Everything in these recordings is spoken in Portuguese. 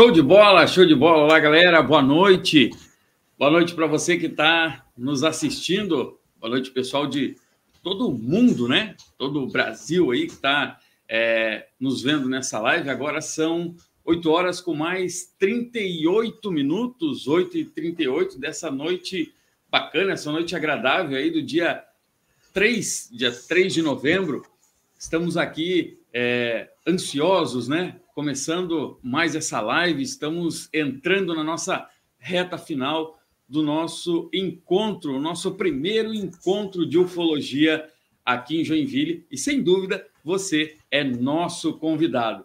Show de bola, show de bola. Olá, galera, boa noite. Boa noite para você que está nos assistindo. Boa noite, pessoal de todo o mundo, né? Todo o Brasil aí que está é, nos vendo nessa live. Agora são 8 horas com mais 38 minutos, 8 e 38 dessa noite bacana, essa noite agradável aí do dia 3, dia 3 de novembro. Estamos aqui é, ansiosos, né? Começando mais essa live, estamos entrando na nossa reta final do nosso encontro, o nosso primeiro encontro de ufologia aqui em Joinville. E sem dúvida, você é nosso convidado.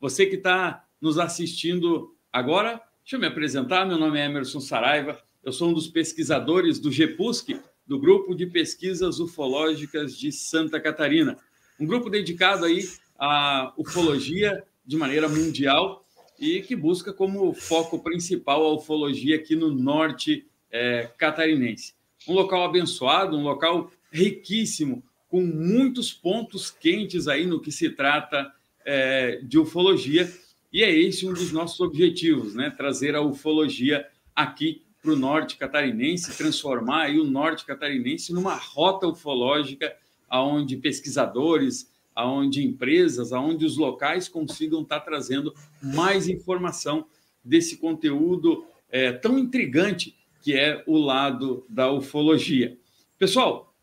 Você que está nos assistindo agora, deixa eu me apresentar. Meu nome é Emerson Saraiva, eu sou um dos pesquisadores do GEPUSC, do Grupo de Pesquisas Ufológicas de Santa Catarina. Um grupo dedicado aí à ufologia de maneira mundial e que busca como foco principal a ufologia aqui no norte é, catarinense. Um local abençoado, um local riquíssimo, com muitos pontos quentes aí no que se trata é, de ufologia, e é esse um dos nossos objetivos, né? Trazer a ufologia aqui para o norte catarinense, transformar aí o norte catarinense numa rota ufológica, aonde pesquisadores, aonde empresas, aonde os locais consigam estar tá trazendo mais informação desse conteúdo é, tão intrigante que é o lado da ufologia. Pessoal,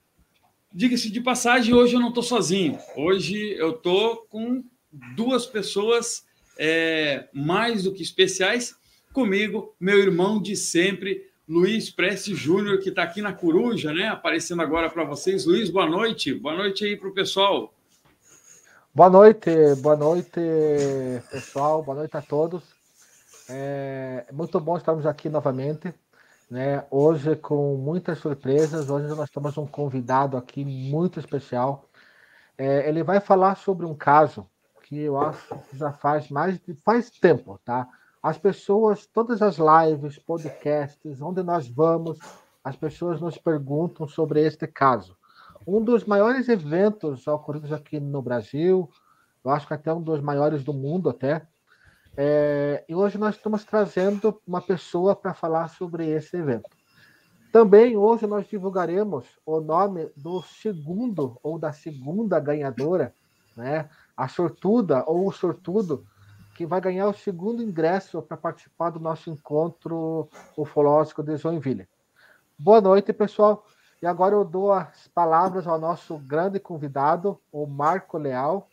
diga-se de passagem, hoje eu não estou sozinho. Hoje eu estou com duas pessoas é, mais do que especiais. Comigo, meu irmão de sempre, Luiz Prestes Júnior, que está aqui na Coruja, né? Aparecendo agora para vocês. Luiz, boa noite. Boa noite aí para o pessoal. Boa noite, boa noite, pessoal, boa noite a todos. É muito bom estarmos aqui novamente, né? Hoje com muitas surpresas. Hoje nós temos um convidado aqui muito especial. É, ele vai falar sobre um caso que eu acho que já faz mais de faz tempo, tá? As pessoas, todas as lives, podcasts, onde nós vamos, as pessoas nos perguntam sobre este caso um dos maiores eventos ocorridos aqui no Brasil, eu acho que até um dos maiores do mundo até. É, e hoje nós estamos trazendo uma pessoa para falar sobre esse evento. Também hoje nós divulgaremos o nome do segundo ou da segunda ganhadora, né? A sortuda ou o sortudo que vai ganhar o segundo ingresso para participar do nosso encontro ufológico de Joinville. Boa noite, pessoal. E agora eu dou as palavras ao nosso grande convidado, o Marco Leal.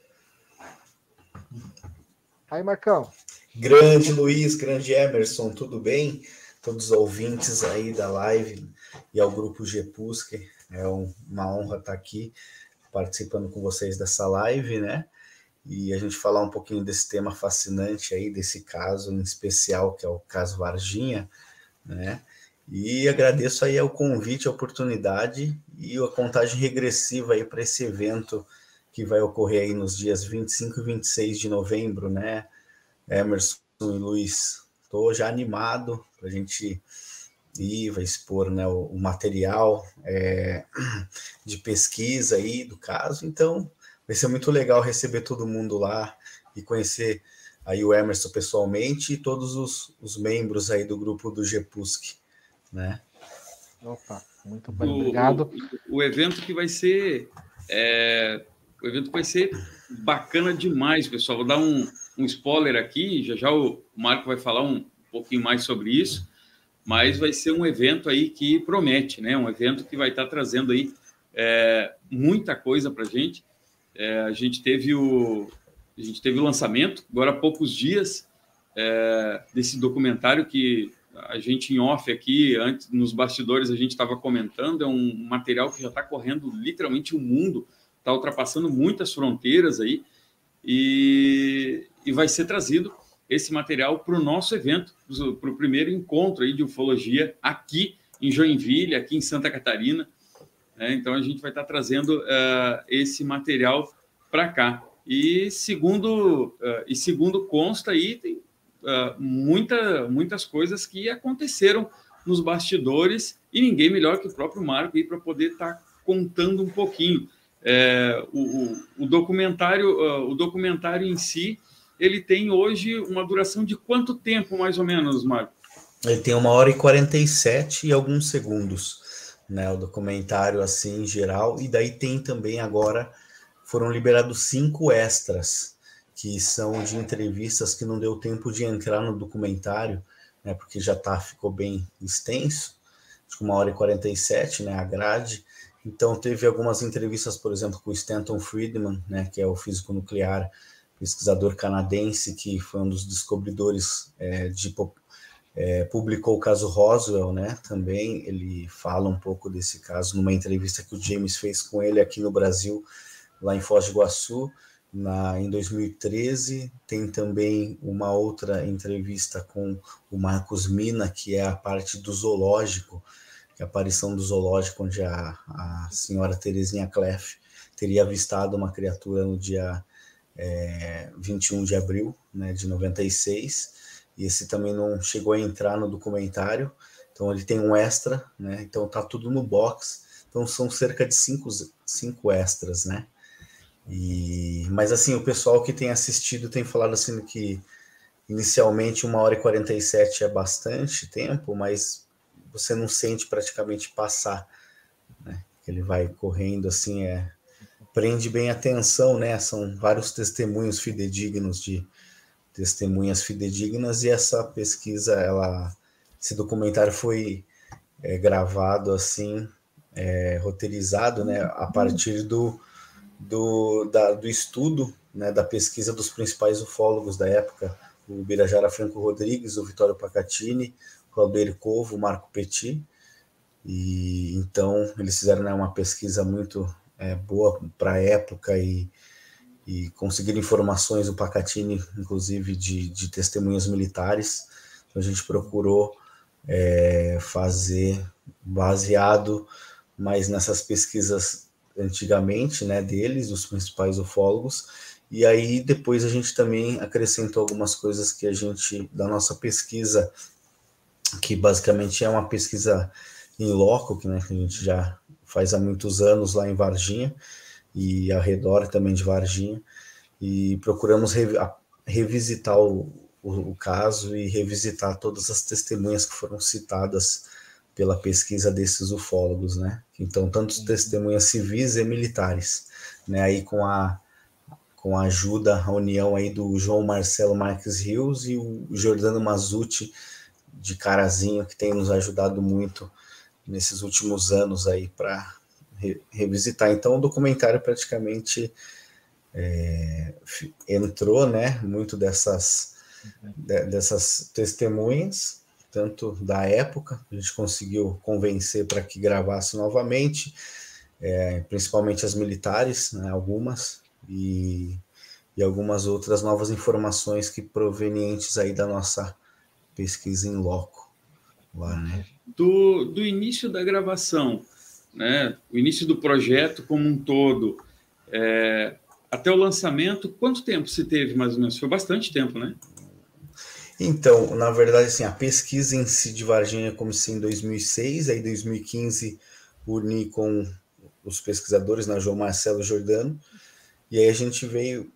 Aí, Marcão. Grande Luiz, grande Emerson, tudo bem? Todos os ouvintes aí da live e ao grupo GPUSC, é uma honra estar aqui participando com vocês dessa live, né? E a gente falar um pouquinho desse tema fascinante aí, desse caso em especial, que é o caso Varginha, né? E agradeço aí o convite, a oportunidade e a contagem regressiva aí para esse evento que vai ocorrer aí nos dias 25 e 26 de novembro, né? Emerson e Luiz, estou já animado para a gente ir, vai expor né, o, o material é, de pesquisa aí do caso, então vai ser muito legal receber todo mundo lá e conhecer aí o Emerson pessoalmente e todos os, os membros aí do grupo do GPUSC né? Opa, muito bem, obrigado. O, o, evento que vai ser é, o evento vai ser bacana demais, pessoal. Vou dar um, um spoiler aqui, já já o Marco vai falar um pouquinho mais sobre isso, mas vai ser um evento aí que promete, né? Um evento que vai estar trazendo aí é, muita coisa para gente. É, a gente teve o a gente teve o lançamento agora há poucos dias é, desse documentário que a gente em off aqui, antes nos bastidores, a gente estava comentando, é um material que já está correndo literalmente o mundo, está ultrapassando muitas fronteiras aí, e, e vai ser trazido esse material para o nosso evento, para o primeiro encontro aí de ufologia aqui em Joinville, aqui em Santa Catarina. Né? Então a gente vai estar tá trazendo uh, esse material para cá. E segundo, uh, e segundo consta aí, tem uh, muita, muitas coisas que aconteceram nos bastidores e ninguém melhor que o próprio Marco para poder estar tá contando um pouquinho. É, o, o, o, documentário, uh, o documentário em si, ele tem hoje uma duração de quanto tempo, mais ou menos, Marco? Ele tem uma hora e 47 e alguns segundos, né? O documentário assim em geral. E daí tem também agora foram liberados cinco extras, que são de entrevistas que não deu tempo de entrar no documentário, né? Porque já tá, ficou bem extenso, acho que uma hora e 47, né? A grade. Então teve algumas entrevistas, por exemplo, com o Stanton Friedman, né? Que é o físico nuclear, pesquisador canadense que foi um dos descobridores é, de é, publicou o caso Roswell, né? Também ele fala um pouco desse caso numa entrevista que o James fez com ele aqui no Brasil, lá em Foz do Iguaçu, na, em 2013. Tem também uma outra entrevista com o Marcos Mina, que é a parte do zoológico, que é a aparição do zoológico, onde a, a senhora Terezinha Cleff teria avistado uma criatura no dia é, 21 de abril né, de 96 e esse também não chegou a entrar no documentário, então ele tem um extra, né? Então tá tudo no box, então são cerca de cinco, cinco extras, né? E, mas assim, o pessoal que tem assistido tem falado assim que inicialmente uma hora e 47 é bastante tempo, mas você não sente praticamente passar, né? Ele vai correndo assim, é prende bem a atenção, né? São vários testemunhos fidedignos de testemunhas fidedignas e essa pesquisa, ela, esse documentário foi é, gravado assim, é, roteirizado, né, a partir do, do, da, do estudo, né, da pesquisa dos principais ufólogos da época, o Birajara Franco Rodrigues, o Vitório Pacatini, o Claudio Covo, o Marco Petit, e então eles fizeram né, uma pesquisa muito é, boa para a época e e conseguir informações do Pacatini, inclusive de, de testemunhas militares. Então a gente procurou é, fazer baseado mais nessas pesquisas antigamente, né, deles, dos principais ufólogos, e aí depois a gente também acrescentou algumas coisas que a gente, da nossa pesquisa, que basicamente é uma pesquisa em loco, que, né, que a gente já faz há muitos anos lá em Varginha, e ao redor também de Varginha, e procuramos re, a, revisitar o, o, o, caso e revisitar todas as testemunhas que foram citadas pela pesquisa desses ufólogos, né? Então, tanto uhum. testemunhas civis e militares, né? Aí com a com a ajuda, a união aí do João Marcelo Marques Rios e o Jordano Mazuti de Carazinho, que tem nos ajudado muito nesses últimos anos aí para re, revisitar. Então, o documentário praticamente é, entrou, né, muito dessas, de, dessas testemunhas, tanto da época, a gente conseguiu convencer para que gravasse novamente, é, principalmente as militares, né, algumas, e, e algumas outras novas informações que provenientes aí da nossa pesquisa em loco. Lá, né? do, do início da gravação, né, o início do projeto como um todo, é, até o lançamento, quanto tempo se teve mais ou menos? Foi bastante tempo, né? Então, na verdade, assim, a pesquisa em si de Varginha comecei em 2006, aí em 2015 uni com os pesquisadores, na né, João Marcelo Jordano, e aí a gente veio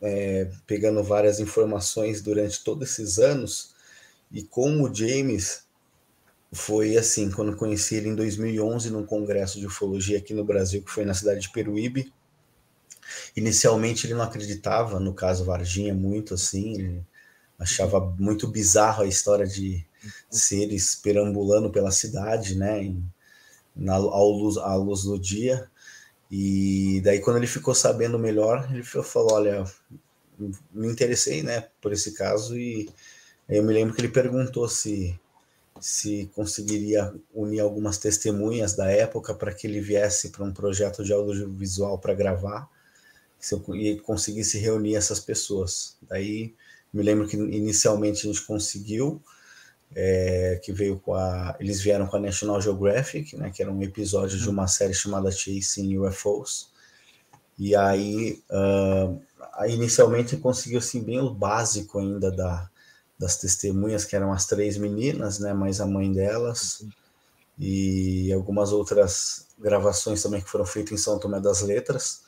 é, pegando várias informações durante todos esses anos, e com o James foi assim, quando conheci ele em 2011 num congresso de ufologia aqui no Brasil, que foi na cidade de Peruíbe. Inicialmente ele não acreditava no caso Varginha muito assim, ele achava muito bizarro a história de seres perambulando pela cidade, né, em, na, ao luz, à luz do dia. E daí quando ele ficou sabendo melhor, ele falou, olha, me interessei, né, por esse caso e eu me lembro que ele perguntou se se conseguiria unir algumas testemunhas da época para que ele viesse para um projeto de audiovisual para gravar se eu, e conseguisse reunir essas pessoas. Daí me lembro que inicialmente a gente conseguiu, é, que veio com a. Eles vieram com a National Geographic, né, que era um episódio de uma série chamada Chasing UFOs. E aí, uh, inicialmente conseguiu assim, bem o básico ainda da, das testemunhas, que eram as três meninas, né, mais a mãe delas, e algumas outras gravações também que foram feitas em São Tomé das Letras.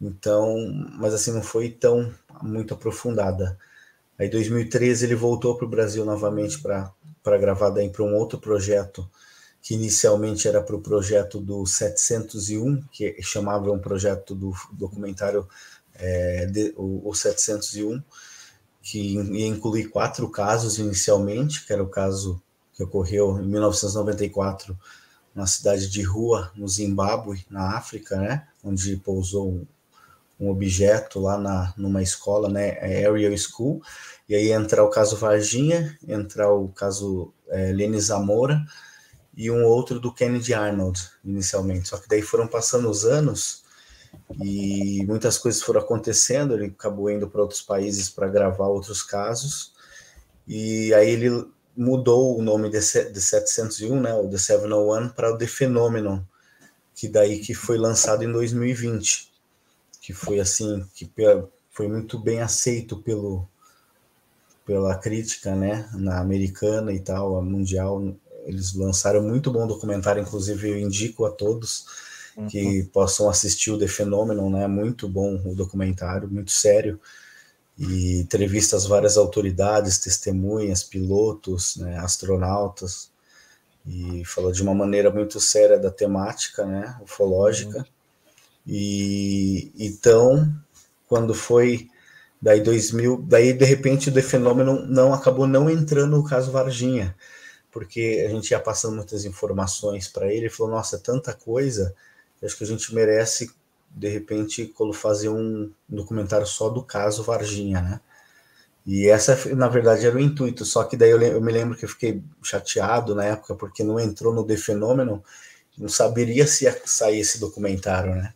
Então, mas assim não foi tão muito aprofundada. Aí, em 2013, ele voltou para o Brasil novamente para gravar daí para um outro projeto, que inicialmente era para o projeto do 701, que chamava um projeto do documentário é, de, o, o 701, que ia incluir quatro casos inicialmente, que era o caso que ocorreu em 1994 na cidade de Rua, no Zimbábue, na África, né, onde pousou um, objeto lá na, numa escola, né, Area School, e aí entrar o caso Varginha, entrar o caso é, Lene Zamora e um outro do Kennedy Arnold, inicialmente. Só que daí foram passando os anos e muitas coisas foram acontecendo, ele acabou indo para outros países para gravar outros casos, e aí ele mudou o nome de, de 701, né, o The 701, para o The Phenomenon, que daí que foi lançado em 2020 que foi assim, que foi muito bem aceito pelo pela crítica, né, na americana e tal, a mundial, eles lançaram muito bom documentário, inclusive eu indico a todos uhum. que possam assistir o The Phenomenon, né, muito bom o documentário, muito sério, e entrevistas várias autoridades, testemunhas, pilotos, né, astronautas, e falou de uma maneira muito séria da temática, né, ufológica, uhum. E então, quando foi daí 2000, daí de repente o Phenomenon não acabou não entrando no caso Varginha, porque a gente ia passando muitas informações para ele, ele falou: "Nossa, é tanta coisa, acho que a gente merece de repente fazer um documentário só do caso Varginha, né?" E essa, na verdade, era o intuito, só que daí eu, eu, me lembro que eu fiquei chateado na época, porque não entrou no The Phenomenon, não saberia se ia sair esse documentário, né?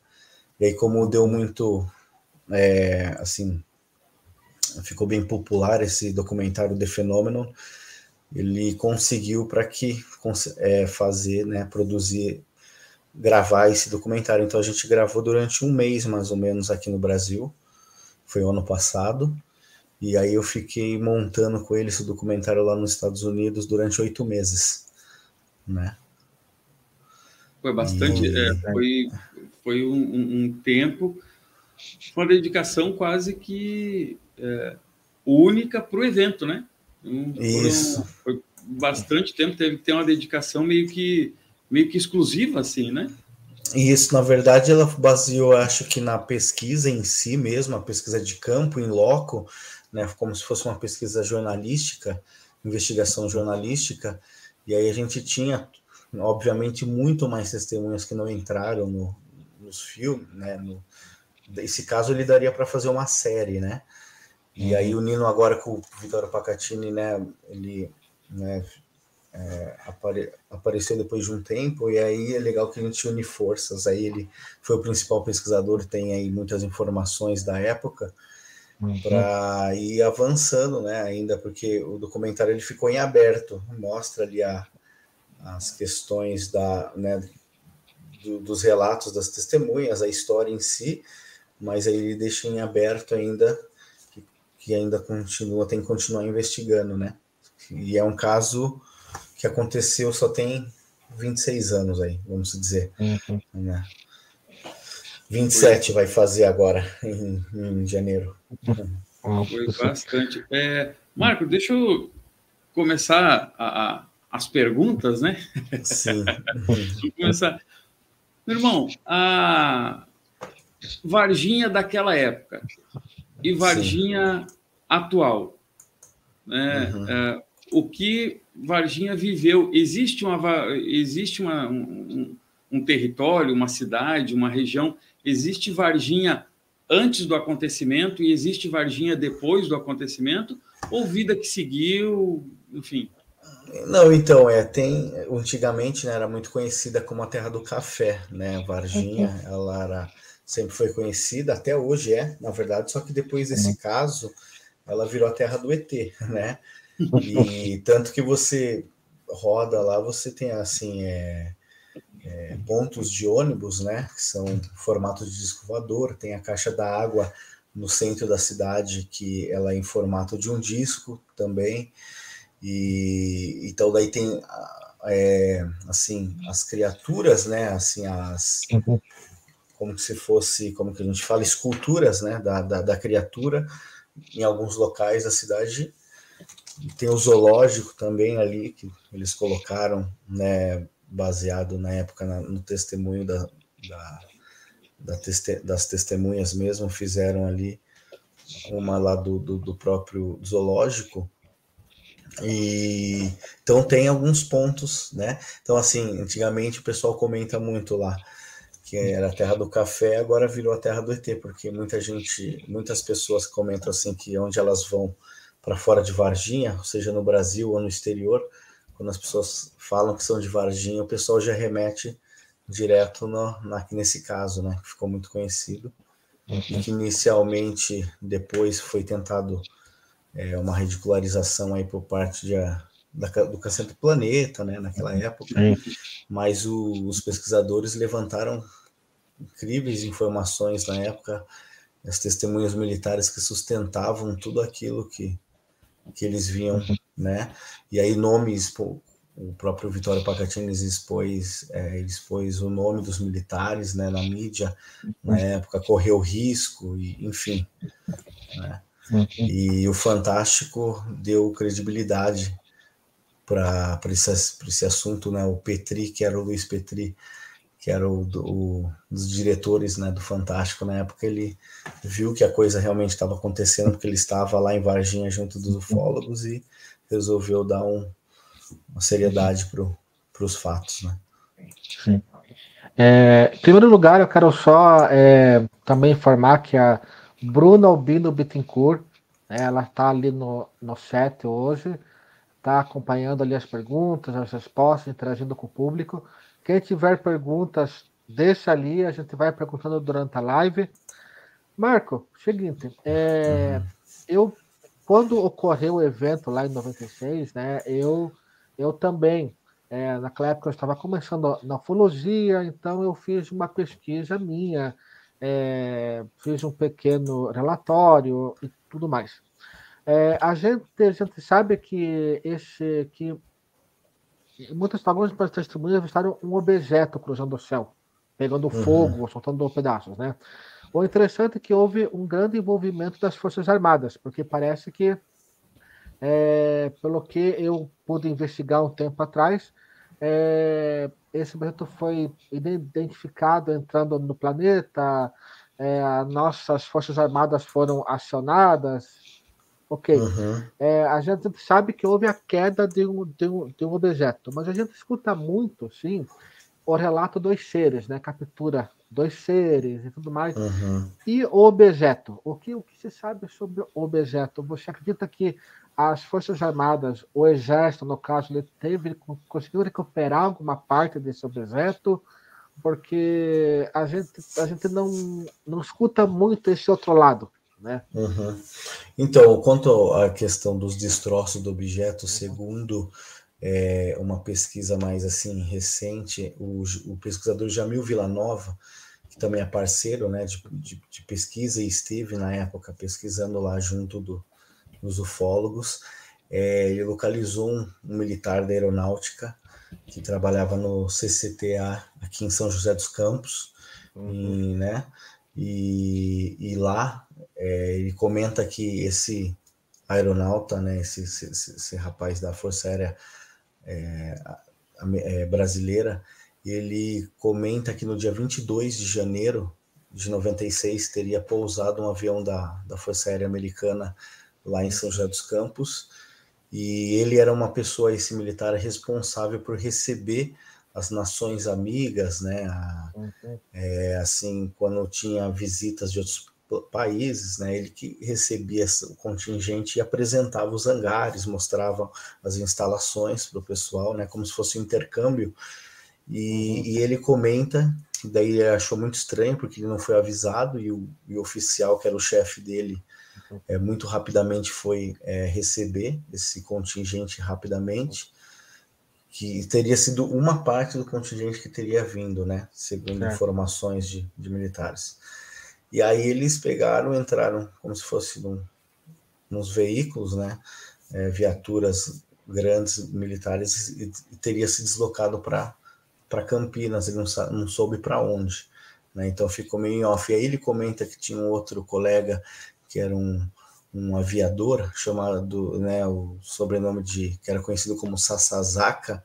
E aí, como deu muito, é, assim, ficou bem popular esse documentário The Phenomenon, ele conseguiu para que é, fazer, né, produzir, gravar esse documentário. Então a gente gravou durante um mês mais ou menos aqui no Brasil, foi ano passado, e aí eu fiquei montando com ele esse documentário lá nos Estados Unidos durante oito meses, né? Foi bastante, e... é, foi foi um, um, um tempo, uma dedicação quase que é, única para o evento, né? Um, Isso. foi bastante tempo, teve que ter uma dedicação meio que, meio que exclusiva, assim, né? Isso, na verdade, ela baseou, acho que na pesquisa em si mesmo, a pesquisa de campo, em loco, né, como se fosse uma pesquisa jornalística, investigação jornalística, e aí a gente tinha, obviamente, muito mais testemunhas que não entraram no, nos filmes, né? No, esse caso ele daria para fazer uma série, né? E uhum. aí o Nino agora com o Vitório Pacatini, né? Ele né, é, apare, apareceu depois de um tempo e aí é legal que a gente une forças. Aí ele foi o principal pesquisador, tem aí muitas informações da época uhum. para ir avançando, né? Ainda porque o documentário ele ficou em aberto, mostra ali a, as questões da, né, do, dos relatos das testemunhas, a história em si, mas aí ele deixa em aberto ainda, que, que ainda continua, tem que continuar investigando, né? E é um caso que aconteceu só tem 26 anos aí, vamos dizer. Uhum. Né? 27 vai fazer agora, em, em janeiro. Foi bastante. É, Marco, deixa eu começar a, a, as perguntas, né? Sim. Vamos começar. Meu irmão, a Varginha daquela época e Varginha Sim. atual, né? Uhum. É, o que Varginha viveu? Existe, uma, existe uma, um, um território, uma cidade, uma região? Existe Varginha antes do acontecimento e existe Varginha depois do acontecimento? Ou vida que seguiu, enfim? Não, então, é, tem, antigamente né, era muito conhecida como a terra do café, né, Varginha, uhum. ela era, sempre foi conhecida, até hoje é, na verdade, só que depois desse uhum. caso, ela virou a terra do ET, né, e tanto que você roda lá, você tem, assim, é, é, pontos de ônibus, né, que são formato de disco voador, tem a caixa da água no centro da cidade, que ela é em formato de um disco também, e então daí tem é, assim as criaturas, né? Assim as como se fosse, como que a gente fala, esculturas né, da, da, da criatura em alguns locais da cidade. Tem o zoológico também ali, que eles colocaram, né, baseado na época na, no testemunho da, da, da teste, das testemunhas mesmo, fizeram ali uma lá do, do, do próprio zoológico, e então tem alguns pontos, né? Então, assim, antigamente o pessoal comenta muito lá que era a terra do café, agora virou a terra do ET, porque muita gente, muitas pessoas comentam assim que onde elas vão para fora de Varginha, seja no Brasil ou no exterior, quando as pessoas falam que são de Varginha, o pessoal já remete direto no, na, nesse caso, né? Que ficou muito conhecido. Uhum. E que inicialmente, depois foi tentado é, uma ridicularização aí por parte de, da, do Cacete Planeta, né, naquela época, Sim. mas o, os pesquisadores levantaram incríveis informações na época, as testemunhas militares que sustentavam tudo aquilo que, que eles viam, né, e aí nomes, pô, o próprio Vitório Pacatini expôs, é, expôs o nome dos militares, né, na mídia, na época, correu risco, e, enfim, né, Uhum. E o Fantástico deu credibilidade para esse, esse assunto, né? O Petri, que era o Luiz Petri, que era o, do, o dos diretores né, do Fantástico na época, ele viu que a coisa realmente estava acontecendo, porque ele estava lá em Varginha junto dos ufólogos e resolveu dar um, uma seriedade para os fatos. Né? Sim. É, em primeiro lugar, eu quero só é, também informar que a Bruna Albino Bittencourt, né, ela está ali no, no chat hoje, está acompanhando ali as perguntas, as respostas, interagindo com o público. Quem tiver perguntas, deixa ali, a gente vai perguntando durante a live. Marco, seguinte, é, eu quando ocorreu o evento lá em 96, né, eu, eu também, é, naquela época eu estava começando na ufologia, então eu fiz uma pesquisa minha, é, fiz um pequeno relatório e tudo mais. É, a, gente, a gente sabe que esse que muitas algumas testemunhas avistaram um objeto cruzando o céu, pegando uhum. fogo, soltando pedaços, né? O interessante é que houve um grande envolvimento das Forças Armadas, porque parece que, é, pelo que eu pude investigar um tempo atrás, é, esse objeto foi identificado entrando no planeta, é, nossas forças armadas foram acionadas, ok. Uhum. É, a gente sabe que houve a queda de um, de, um, de um objeto, mas a gente escuta muito, sim, o relato dos seres, né? Captura dois seres e tudo mais. Uhum. E o objeto? O que, o que se sabe sobre o objeto? Você acredita que as Forças Armadas, o Exército, no caso, ele teve, conseguiu recuperar alguma parte desse objeto? Porque a gente, a gente não, não escuta muito esse outro lado. Né? Uhum. Então, quanto à questão dos destroços do objeto, segundo é, uma pesquisa mais assim recente, o, o pesquisador Jamil Villanova, que também é parceiro né, de, de, de, pesquisa e esteve na época pesquisando lá junto do, dos ufólogos, é, ele localizou um, um, militar da aeronáutica que trabalhava no CCTA aqui em São José dos Campos, uhum. e, né, e, e lá é, ele comenta que esse aeronauta, né, esse, esse, esse rapaz da Força Aérea é, é, brasileira, ele comenta que no dia 22 de janeiro de 96 teria pousado um avião da, da Força Aérea Americana lá em São José dos Campos, e ele era uma pessoa, esse militar, responsável por receber as nações amigas, né? A, uhum. é, assim, quando tinha visitas de outros países, né? Ele que recebia o contingente e apresentava os hangares, mostrava as instalações para o pessoal, né? Como se fosse um intercâmbio e, uhum. e, ele comenta daí ele achou muito estranho porque ele não foi avisado e o, e o oficial, que era o chefe dele. É, muito rapidamente foi é, receber esse contingente rapidamente, que teria sido uma parte do contingente que teria vindo, né? Segundo é. informações de, de, militares. E aí eles pegaram, entraram como se fosse num, nos veículos, né? É, viaturas grandes militares e, e teria se deslocado para para Campinas, ele não, não soube para onde. né? Então ficou meio off. E aí ele comenta que tinha um outro colega que era um, um aviador chamado, né, o sobrenome de que era conhecido como Sasazaka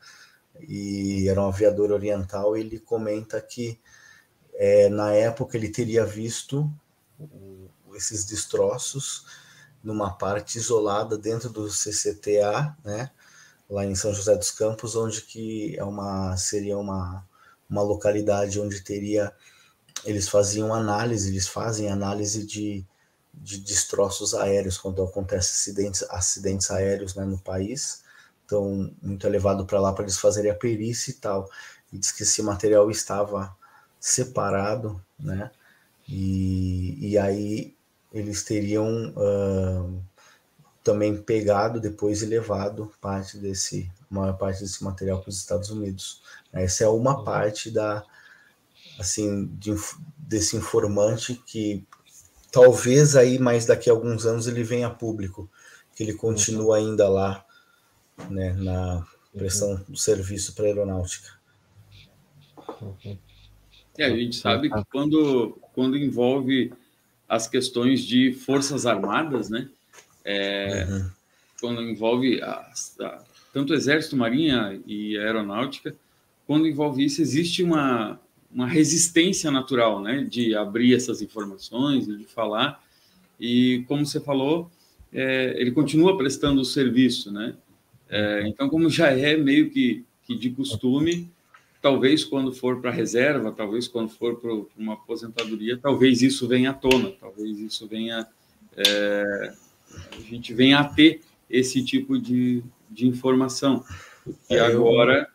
e era um aviador oriental. Ele comenta que é, na época ele teria visto esses destroços numa parte isolada dentro do CCTA, né, lá em São José dos Campos, onde que é uma seria uma uma localidade onde teria eles faziam análise, eles fazem análise de, de destroços aéreos quando acontece acidentes, acidentes aéreos né, no país. Então, muito elevado para lá para eles fazerem a perícia e tal. E diz que esse material estava separado, né? E, e aí eles teriam uh, também pegado depois e levado parte desse, maior parte desse material para os Estados Unidos. Essa é uma parte da, assim, de, desse informante que talvez aí mais daqui a alguns anos ele venha a público, que ele continua ainda lá, né, na prestação do serviço para aeronáutica. É, a gente sabe que quando, quando envolve as questões de forças armadas, né, é, uhum. quando envolve a, a, tanto o exército, marinha e aeronáutica, quando envolve isso existe uma uma resistência natural, né, de abrir essas informações e de falar. E como você falou, é, ele continua prestando o serviço, né? É, então, como já é meio que, que de costume, talvez quando for para reserva, talvez quando for para uma aposentadoria, talvez isso venha à tona, talvez isso venha é, a gente venha a ter esse tipo de, de informação. E é, agora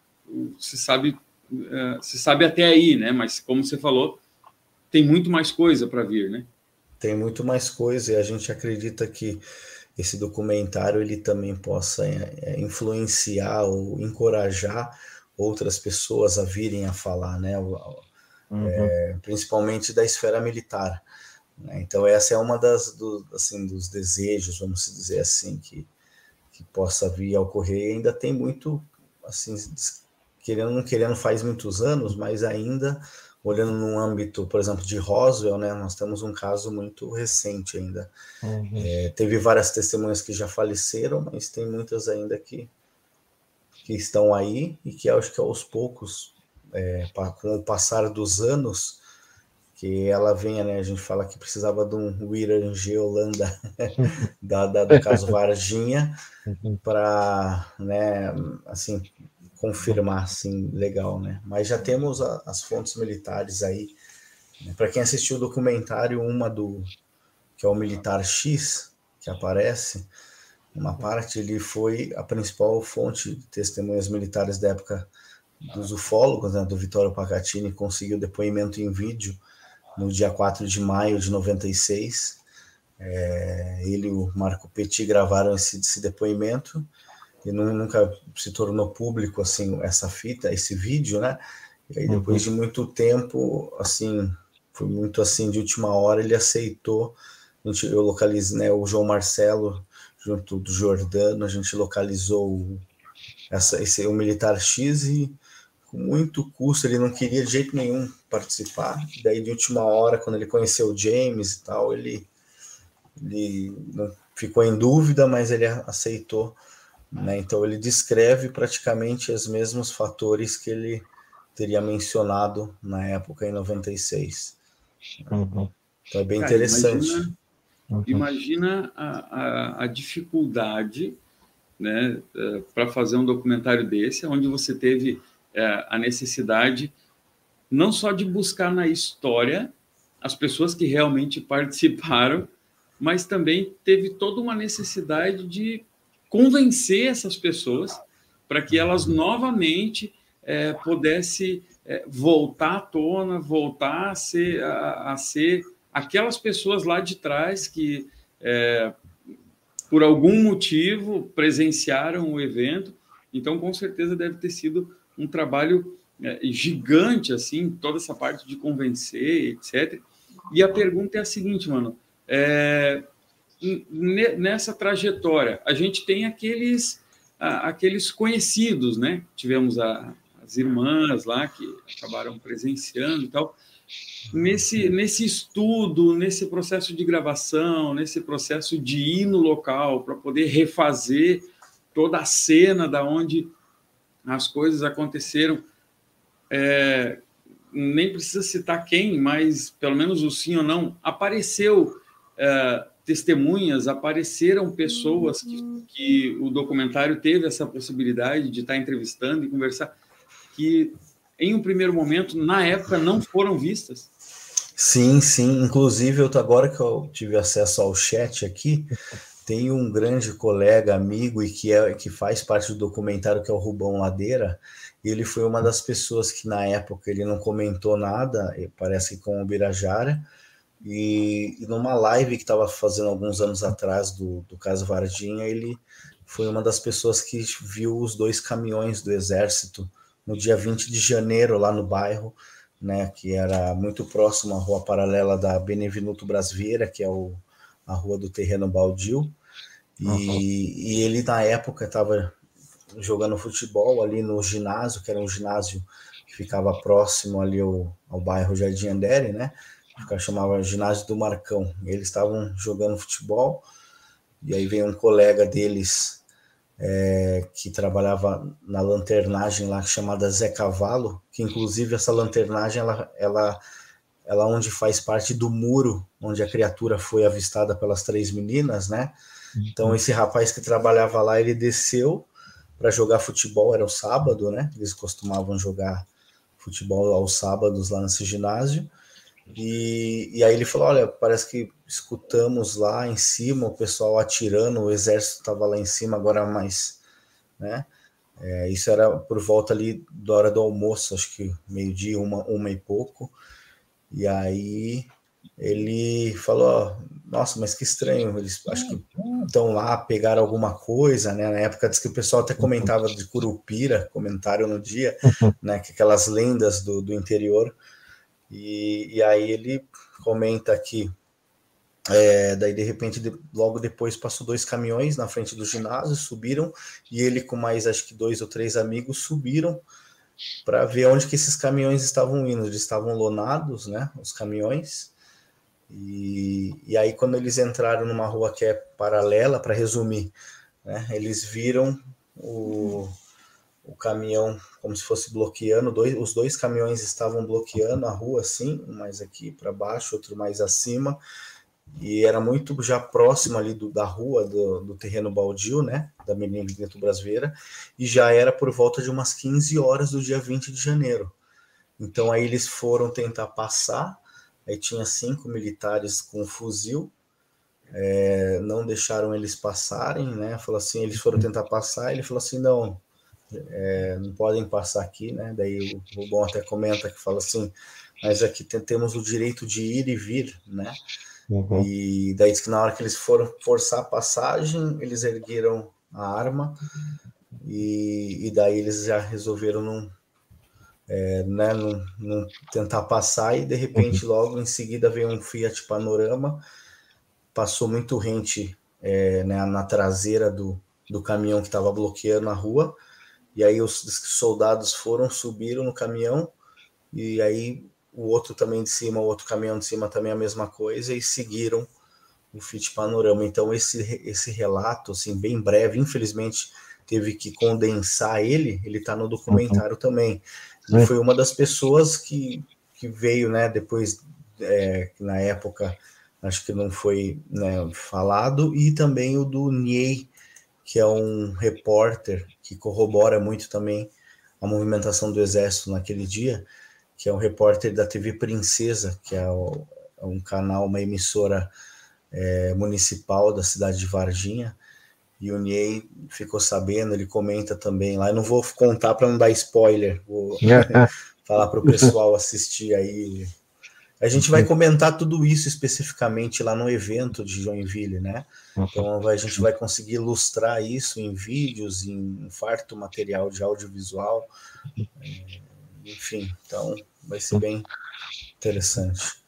se sabe uh, se sabe até aí, né? Mas como você falou, tem muito mais coisa para vir, né? Tem muito mais coisa e a gente acredita que esse documentário ele também possa é, influenciar ou encorajar outras pessoas a virem a falar, né? Uhum. É, principalmente da esfera militar. Né? Então essa é uma das do, assim dos desejos, vamos dizer assim, que que possa vir a ocorrer. E ainda tem muito assim querendo não querendo faz muitos anos, mas ainda olhando no âmbito, por exemplo, de Roswell, né, nós temos um caso muito recente ainda. Uhum. É, teve várias testemunhas que já faleceram, mas tem muitas ainda que, que estão aí e que acho que aos poucos, é, com o passar dos anos, que ela venha, né, a gente fala que precisava de um Wirangê Holanda, da, da, do caso Varginha, uhum. para, né, assim, confirmar assim legal, né? Mas já temos a, as fontes militares aí. Né? Para quem assistiu o documentário, uma do que é o militar X que aparece, uma parte ele foi a principal fonte de testemunhas militares da época dos ufólogos, né, do Vitório Pacatini, conseguiu depoimento em vídeo no dia 4 de maio de 96. É, ele e o Marco Petit gravaram esse, esse depoimento e nunca se tornou público assim essa fita, esse vídeo, né? E aí depois uhum. de muito tempo, assim, foi muito assim de última hora ele aceitou. A gente, eu localizei, né, o João Marcelo junto do Jordano, a gente localizou o, essa, esse o militar X e com muito custo ele não queria de jeito nenhum participar. Daí de última hora, quando ele conheceu o James e tal, ele ele ficou em dúvida, mas ele aceitou né? Então, ele descreve praticamente os mesmos fatores que ele teria mencionado na época, em 96. Uhum. Então, é bem Cara, interessante. Imagina, uhum. imagina a, a, a, dificuldade né, é, para fazer um documentário desse, onde você teve é, a necessidade não só de buscar na história as pessoas que realmente participaram, mas também teve toda uma necessidade de convencer essas pessoas para que elas novamente é, pudessem é, voltar à tona, voltar a ser, a, a, ser aquelas pessoas lá de trás que, é, por algum motivo, presenciaram o evento. Então, com certeza, deve ter sido um trabalho é, gigante, assim, toda essa parte de convencer, etc. E a pergunta é a seguinte, mano. É, nessa trajetória, a gente tem aqueles, aqueles conhecidos, né? Tivemos a, as irmãs lá que acabaram presenciando e tal. Nesse, nesse estudo, nesse processo de gravação, nesse processo de ir no local para poder refazer toda a cena da onde as coisas aconteceram, é, nem precisa citar quem, mas pelo menos o sim ou não, apareceu é, testemunhas, apareceram pessoas que, que o documentário teve essa possibilidade de estar entrevistando e conversar, que em um primeiro momento, na época, não foram vistas. Sim, sim. Inclusive, eu, agora que eu tive acesso ao chat aqui, tem um grande colega, amigo e que, é, que faz parte do documentário, que é o Rubão Ladeira. Ele foi uma das pessoas que, na época, ele não comentou nada, parece que com o Birajara, e, e numa live que estava fazendo alguns anos atrás do, do caso Vardinha, ele foi uma das pessoas que viu os dois caminhões do exército no dia 20 de janeiro, lá no bairro, né, que era muito próximo à rua paralela da Benevenuto Brasvieira, que é o, a rua do terreno baldio. E, uhum. e ele, na época, estava jogando futebol ali no ginásio, que era um ginásio que ficava próximo ali ao, ao bairro Jardim Andere, né? Que chamava ginásio do Marcão. Eles estavam jogando futebol e aí veio um colega deles é, que trabalhava na lanternagem lá chamada Zé Cavalo, que inclusive essa lanternagem ela, ela, ela onde faz parte do muro onde a criatura foi avistada pelas três meninas, né? Então uhum. esse rapaz que trabalhava lá ele desceu para jogar futebol era o sábado, né? Eles costumavam jogar futebol aos sábados lá nesse ginásio. E, e aí ele falou: Olha, parece que escutamos lá em cima o pessoal atirando, o exército estava lá em cima, agora mais. Né? É, isso era por volta ali da hora do almoço, acho que meio-dia, uma, uma e pouco. E aí ele falou: Nossa, mas que estranho, eles acho que estão lá, pegaram alguma coisa, né? Na época diz que o pessoal até comentava de Curupira, comentário no dia, né? Que aquelas lendas do, do interior. E, e aí ele comenta aqui, é, daí de repente, de, logo depois passou dois caminhões na frente do ginásio, subiram, e ele com mais acho que dois ou três amigos subiram para ver onde que esses caminhões estavam indo. Eles estavam lonados, né, os caminhões, e, e aí quando eles entraram numa rua que é paralela, para resumir, né, eles viram o, o caminhão como se fosse bloqueando, dois, os dois caminhões estavam bloqueando a rua assim, um mais aqui para baixo, outro mais acima, e era muito já próximo ali do, da rua, do, do terreno baldio, né, da Menina Vinheto Brasileira, e já era por volta de umas 15 horas do dia 20 de janeiro. Então aí eles foram tentar passar, aí tinha cinco militares com fuzil, é, não deixaram eles passarem, né, falou assim, eles foram tentar passar, ele falou assim, não, é, não podem passar aqui, né? Daí o Rubão até comenta que fala assim, mas aqui temos o direito de ir e vir, né? Uhum. E daí diz que na hora que eles foram forçar a passagem, eles ergueram a arma e, e daí eles já resolveram não, é, né, não, não, tentar passar e de repente uhum. logo em seguida veio um Fiat Panorama, passou muito rente é, né, na traseira do, do caminhão que estava bloqueando a rua e aí os soldados foram, subiram no caminhão, e aí o outro também de cima, o outro caminhão de cima também a mesma coisa, e seguiram o FIT Panorama. Então esse, esse relato, assim, bem breve, infelizmente teve que condensar ele, ele está no documentário uhum. também. E foi uma das pessoas que, que veio, né, depois, é, na época, acho que não foi né, falado, e também o do Niei, que é um repórter que corrobora muito também a movimentação do exército naquele dia, que é um repórter da TV Princesa, que é, o, é um canal, uma emissora é, municipal da cidade de Varginha, e o Niei ficou sabendo, ele comenta também lá. Eu não vou contar para não dar spoiler, vou falar para o pessoal assistir aí a gente vai comentar tudo isso especificamente lá no evento de Joinville, né? Então a gente vai conseguir ilustrar isso em vídeos, em farto material de audiovisual, é, enfim, então vai ser bem interessante.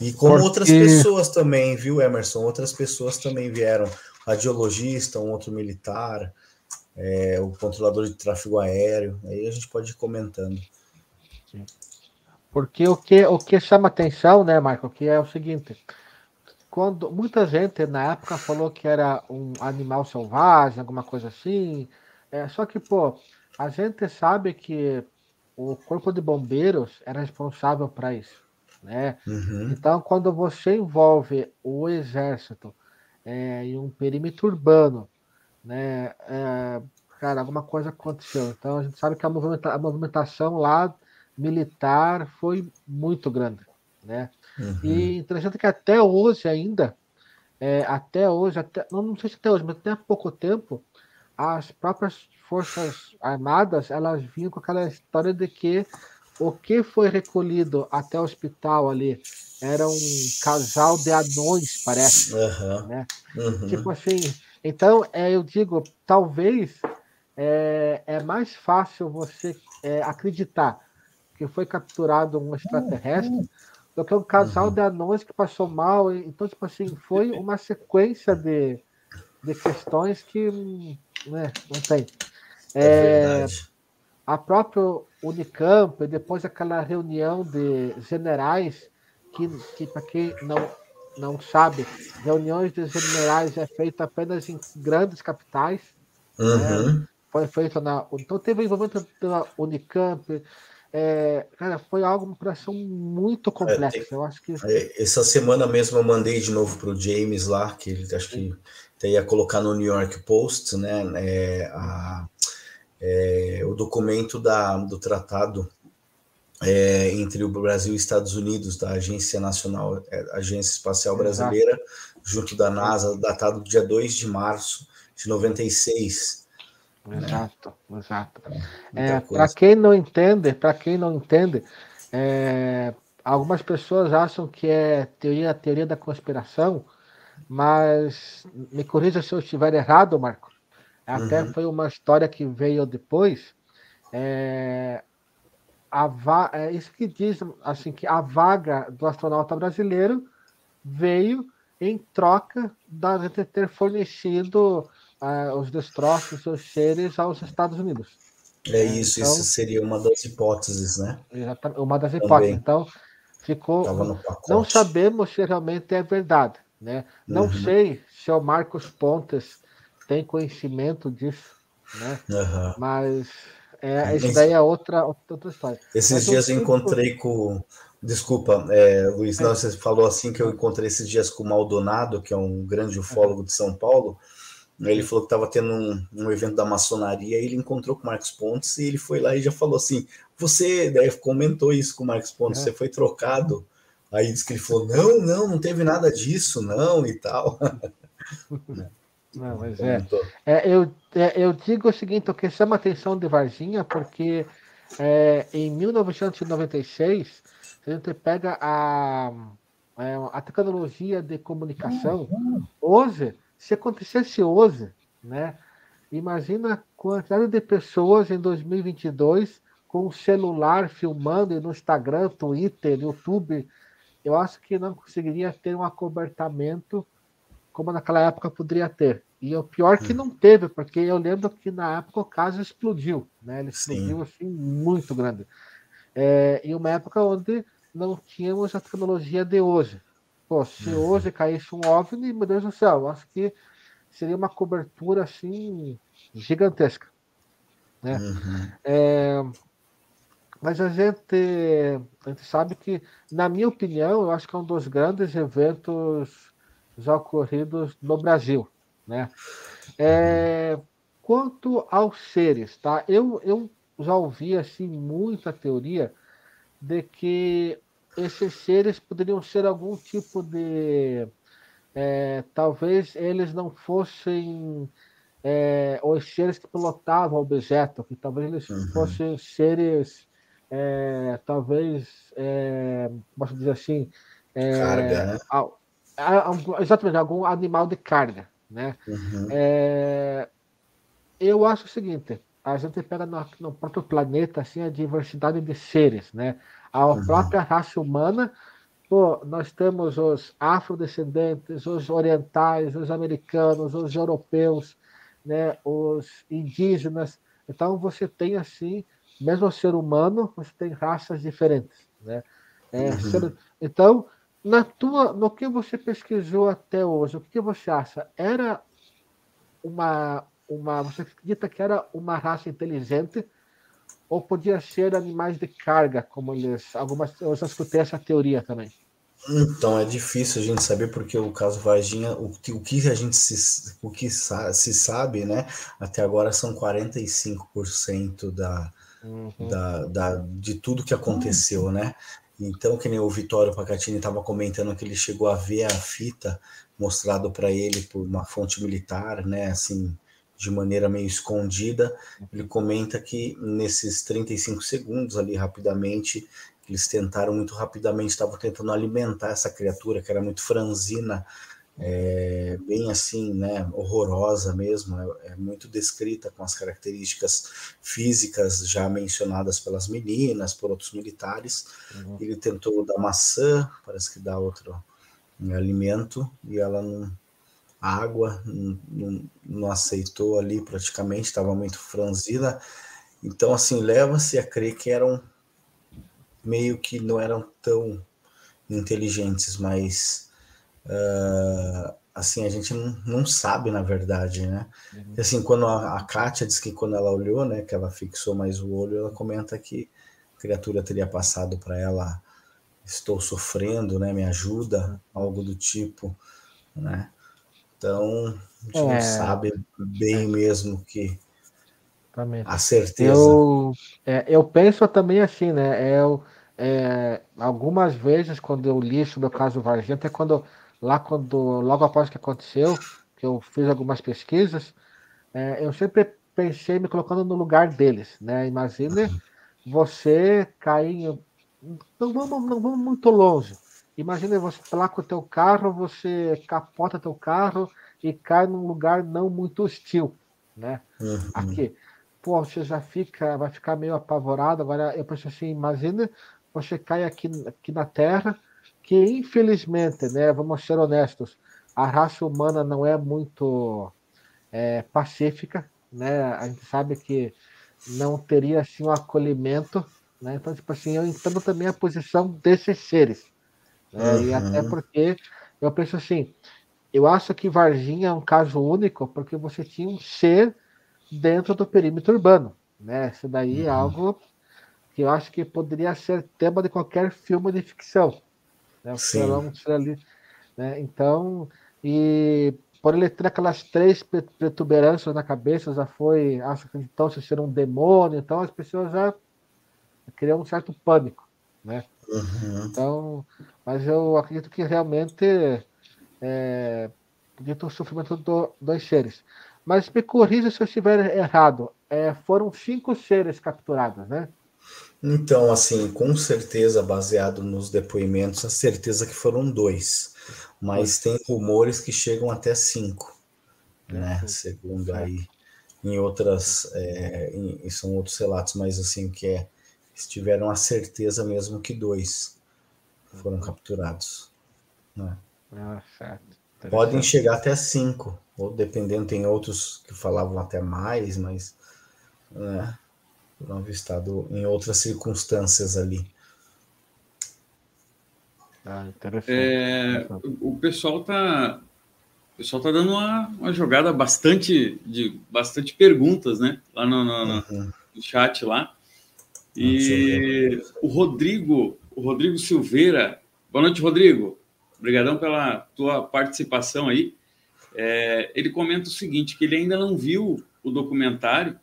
E com Porque... outras pessoas também, viu, Emerson? Outras pessoas também vieram, radiologista, um outro militar, é, o controlador de tráfego aéreo. Aí a gente pode ir comentando. Porque o que, o que chama atenção, né, Marco, que é o seguinte, quando muita gente na época falou que era um animal selvagem, alguma coisa assim, é, só que, pô, a gente sabe que o corpo de bombeiros era responsável para isso, né? Uhum. Então, quando você envolve o exército é, em um perímetro urbano, né, é, cara, alguma coisa aconteceu. Então, a gente sabe que a, movimenta a movimentação lá militar foi muito grande, né? Uhum. E interessante que até hoje ainda, é, até hoje, até, não, não sei se até hoje, mas até há pouco tempo, as próprias forças armadas elas vinham com aquela história de que o que foi recolhido até o hospital ali era um casal de anões, parece, uhum. né? Uhum. Tipo assim, então é, eu digo, talvez é, é mais fácil você é, acreditar que foi capturado um extraterrestre do que um casal uhum. de anões que passou mal. Então, tipo assim, foi uma sequência de, de questões que né, não tem. É, é a própria Unicamp, depois aquela reunião de generais, que, que para quem não, não sabe, reuniões de generais é feita apenas em grandes capitais. Né? Uhum. Né? Foi feita na. Então teve envolvimento da Unicamp, é, cara, foi algo, uma operação muito complexa. É, tem, eu acho que. É, essa semana mesmo eu mandei de novo para o James lá, que ele acho que ia colocar no New York Post, né? É, a, é, o documento da, do tratado é, entre o Brasil e Estados Unidos, da Agência Nacional, Agência Espacial Brasileira, Exato. junto da NASA, datado dia 2 de março de 96 Exato, exato. É, para quem não entende, para quem não entende, é, algumas pessoas acham que é teoria, teoria da conspiração, mas me corrija se eu estiver errado, Marco. Até uhum. foi uma história que veio depois. É, a é isso que diz assim que a vaga do astronauta brasileiro veio em troca gente ter fornecido os destroços, os seres aos Estados Unidos. É isso, então, isso seria uma das hipóteses, né? Exatamente, uma das hipóteses. Também. Então, ficou. Não sabemos se realmente é verdade, né? Não uhum. sei se o Marcos Pontes tem conhecimento disso, né? Uhum. Mas é, isso daí é outra, outra história. Esses Mas dias eu encontrei com. Desculpa, é, Luiz, não, é. você falou assim que eu encontrei esses dias com o Maldonado, que é um grande ufólogo de São Paulo. Ele falou que estava tendo um, um, evento da maçonaria, ele encontrou com o Marcos Pontes e ele foi lá e já falou assim: Você, daí comentou isso com o Marcos Pontes, é. você foi trocado. Aí disse que ele falou: Não, não, não teve nada disso, não, e tal. Não, mas é. é eu, é, eu digo o seguinte: o que chama a atenção de Varginha, porque é, em 1996, a gente pega a, é, a tecnologia de comunicação, hoje se acontecesse hoje, né? Imagina a quantidade de pessoas em 2022 com o celular filmando no Instagram, Twitter, YouTube. Eu acho que não conseguiria ter um acobertamento como naquela época poderia ter. E o pior que hum. não teve, porque eu lembro que na época o caso explodiu, né? Ele explodiu Sim. assim muito grande. É, em uma época onde não tínhamos a tecnologia de hoje. Pô, se uhum. hoje caísse um OVNI, meu Deus do céu, acho que seria uma cobertura assim gigantesca. Né? Uhum. É, mas a gente, a gente sabe que, na minha opinião, eu acho que é um dos grandes eventos já ocorridos no Brasil. Né? É, quanto aos seres, tá? eu, eu já ouvi assim, muita teoria de que esses seres poderiam ser algum tipo de. É, talvez eles não fossem é, os seres que pilotavam o objeto, que talvez eles uhum. fossem seres, é, talvez, é, posso dizer assim, é, carga, né? a, a, a, exatamente, algum animal de carga. Né? Uhum. É, eu acho o seguinte, a gente pega no, no próprio planeta assim, a diversidade de seres, né? A uhum. própria raça humana. Pô, nós temos os afrodescendentes, os orientais, os americanos, os europeus, né, os indígenas. Então você tem assim, mesmo o ser humano, você tem raças diferentes, né? É, uhum. ser, então, na tua, no que você pesquisou até hoje, o que você acha? Era uma, uma, você acredita que era uma raça inteligente ou podia ser animais de carga, como eles, algumas, eu já escutei essa teoria também. Então é difícil a gente saber porque o caso Varginha, o que, o que a gente se, o que sa, se sabe, né? Até agora são 45% da, uhum. da, da, de tudo que aconteceu, né? Então, que nem o Vitório Pacatini estava comentando que ele chegou a ver a fita mostrado para ele por uma fonte militar, né? Assim, de maneira meio escondida. Ele comenta que nesses 35 segundos ali rapidamente eles tentaram muito rapidamente, estavam tentando alimentar essa criatura que era muito franzina, é, bem assim, né, horrorosa mesmo, é, é, muito descrita com as características físicas já mencionadas pelas meninas, por outros militares. Uhum. Ele tentou dar maçã, parece que dá outro um alimento, e ela não. Água não, não, aceitou ali praticamente, estava muito franzina. Então, assim, leva-se a crer que eram meio que não eram tão inteligentes, mas uh, assim, a gente não, não, sabe, na verdade, né? Uhum. Assim, quando a, a Kátia diz que quando ela olhou, né, que ela fixou mais o olho, ela comenta que a criatura teria passado para ela, estou sofrendo, né, me ajuda, algo do tipo, né? Então, a gente é... não sabe bem mesmo que a certeza. Eu, é, eu penso também assim, né? Eu, é, algumas vezes, quando eu li sobre o caso Varginha, até quando lá quando logo após que aconteceu, que eu fiz algumas pesquisas, é, eu sempre pensei me colocando no lugar deles, né? Imagine você cair, não vamos, não vamos muito longe. Imagine você com o teu carro, você capota teu carro e cai num lugar não muito hostil, né? Uhum. Aqui, pô, você já fica, vai ficar meio apavorado. Agora eu penso assim, imagine você cai aqui, aqui na Terra, que infelizmente, né, vamos ser honestos, a raça humana não é muito é, pacífica, né? A gente sabe que não teria assim um acolhimento, né? Então, tipo assim, eu entendo também a posição desses seres, né? Uhum. E até porque eu penso assim, eu acho que Varginha é um caso único porque você tinha um ser dentro do perímetro urbano, né? Isso daí é uhum. é algo que eu acho que poderia ser tema de qualquer filme de ficção. Né? O ali, né? Então, e por ele ter aquelas três protuberâncias na cabeça, já foi, acho que então se ser um demônio, então as pessoas já criam um certo pânico, né? Uhum. Então, mas eu acredito que realmente é, dito o sofrimento dos dois seres. Mas me corrija se eu estiver errado. É, foram cinco seres capturados, né? Então, assim, com certeza, baseado nos depoimentos, a certeza que foram dois, mas tem rumores que chegam até cinco, né? Segundo aí, em outras, é, em, são outros relatos, mas assim, que é, estiveram a certeza mesmo que dois foram capturados, né? Ah, Podem chegar até cinco, ou dependendo, tem outros que falavam até mais, mas, né? foram avistados em outras circunstâncias ali. Ah, interessante. É, o pessoal está o pessoal tá dando uma, uma jogada bastante de bastante perguntas, né? Lá no, no, uhum. no chat lá. E o Rodrigo, o Rodrigo Silveira. Boa noite, Rodrigo. Obrigadão pela tua participação aí. É, ele comenta o seguinte, que ele ainda não viu o documentário,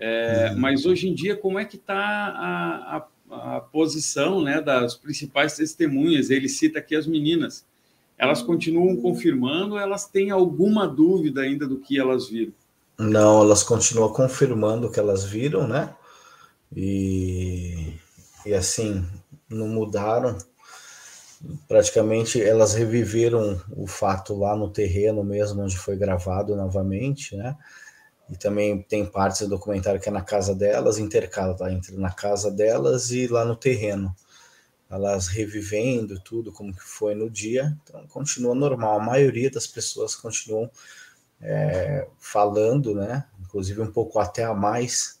é, uhum. Mas hoje em dia, como é que está a, a, a, posição né, das principais testemunhas? Ele cita aqui as meninas. Elas continuam confirmando elas têm alguma dúvida ainda do que elas viram? Não, elas continuam confirmando o que elas viram, né? E, e assim, não mudaram. Praticamente elas reviveram o fato lá no terreno mesmo, onde foi gravado novamente, né? E também tem partes do documentário que é na casa delas, intercala tá? entre na casa delas e lá no terreno. Elas revivendo tudo como que foi no dia, então continua normal. A maioria das pessoas continuam é, falando, né? Inclusive um pouco até a mais.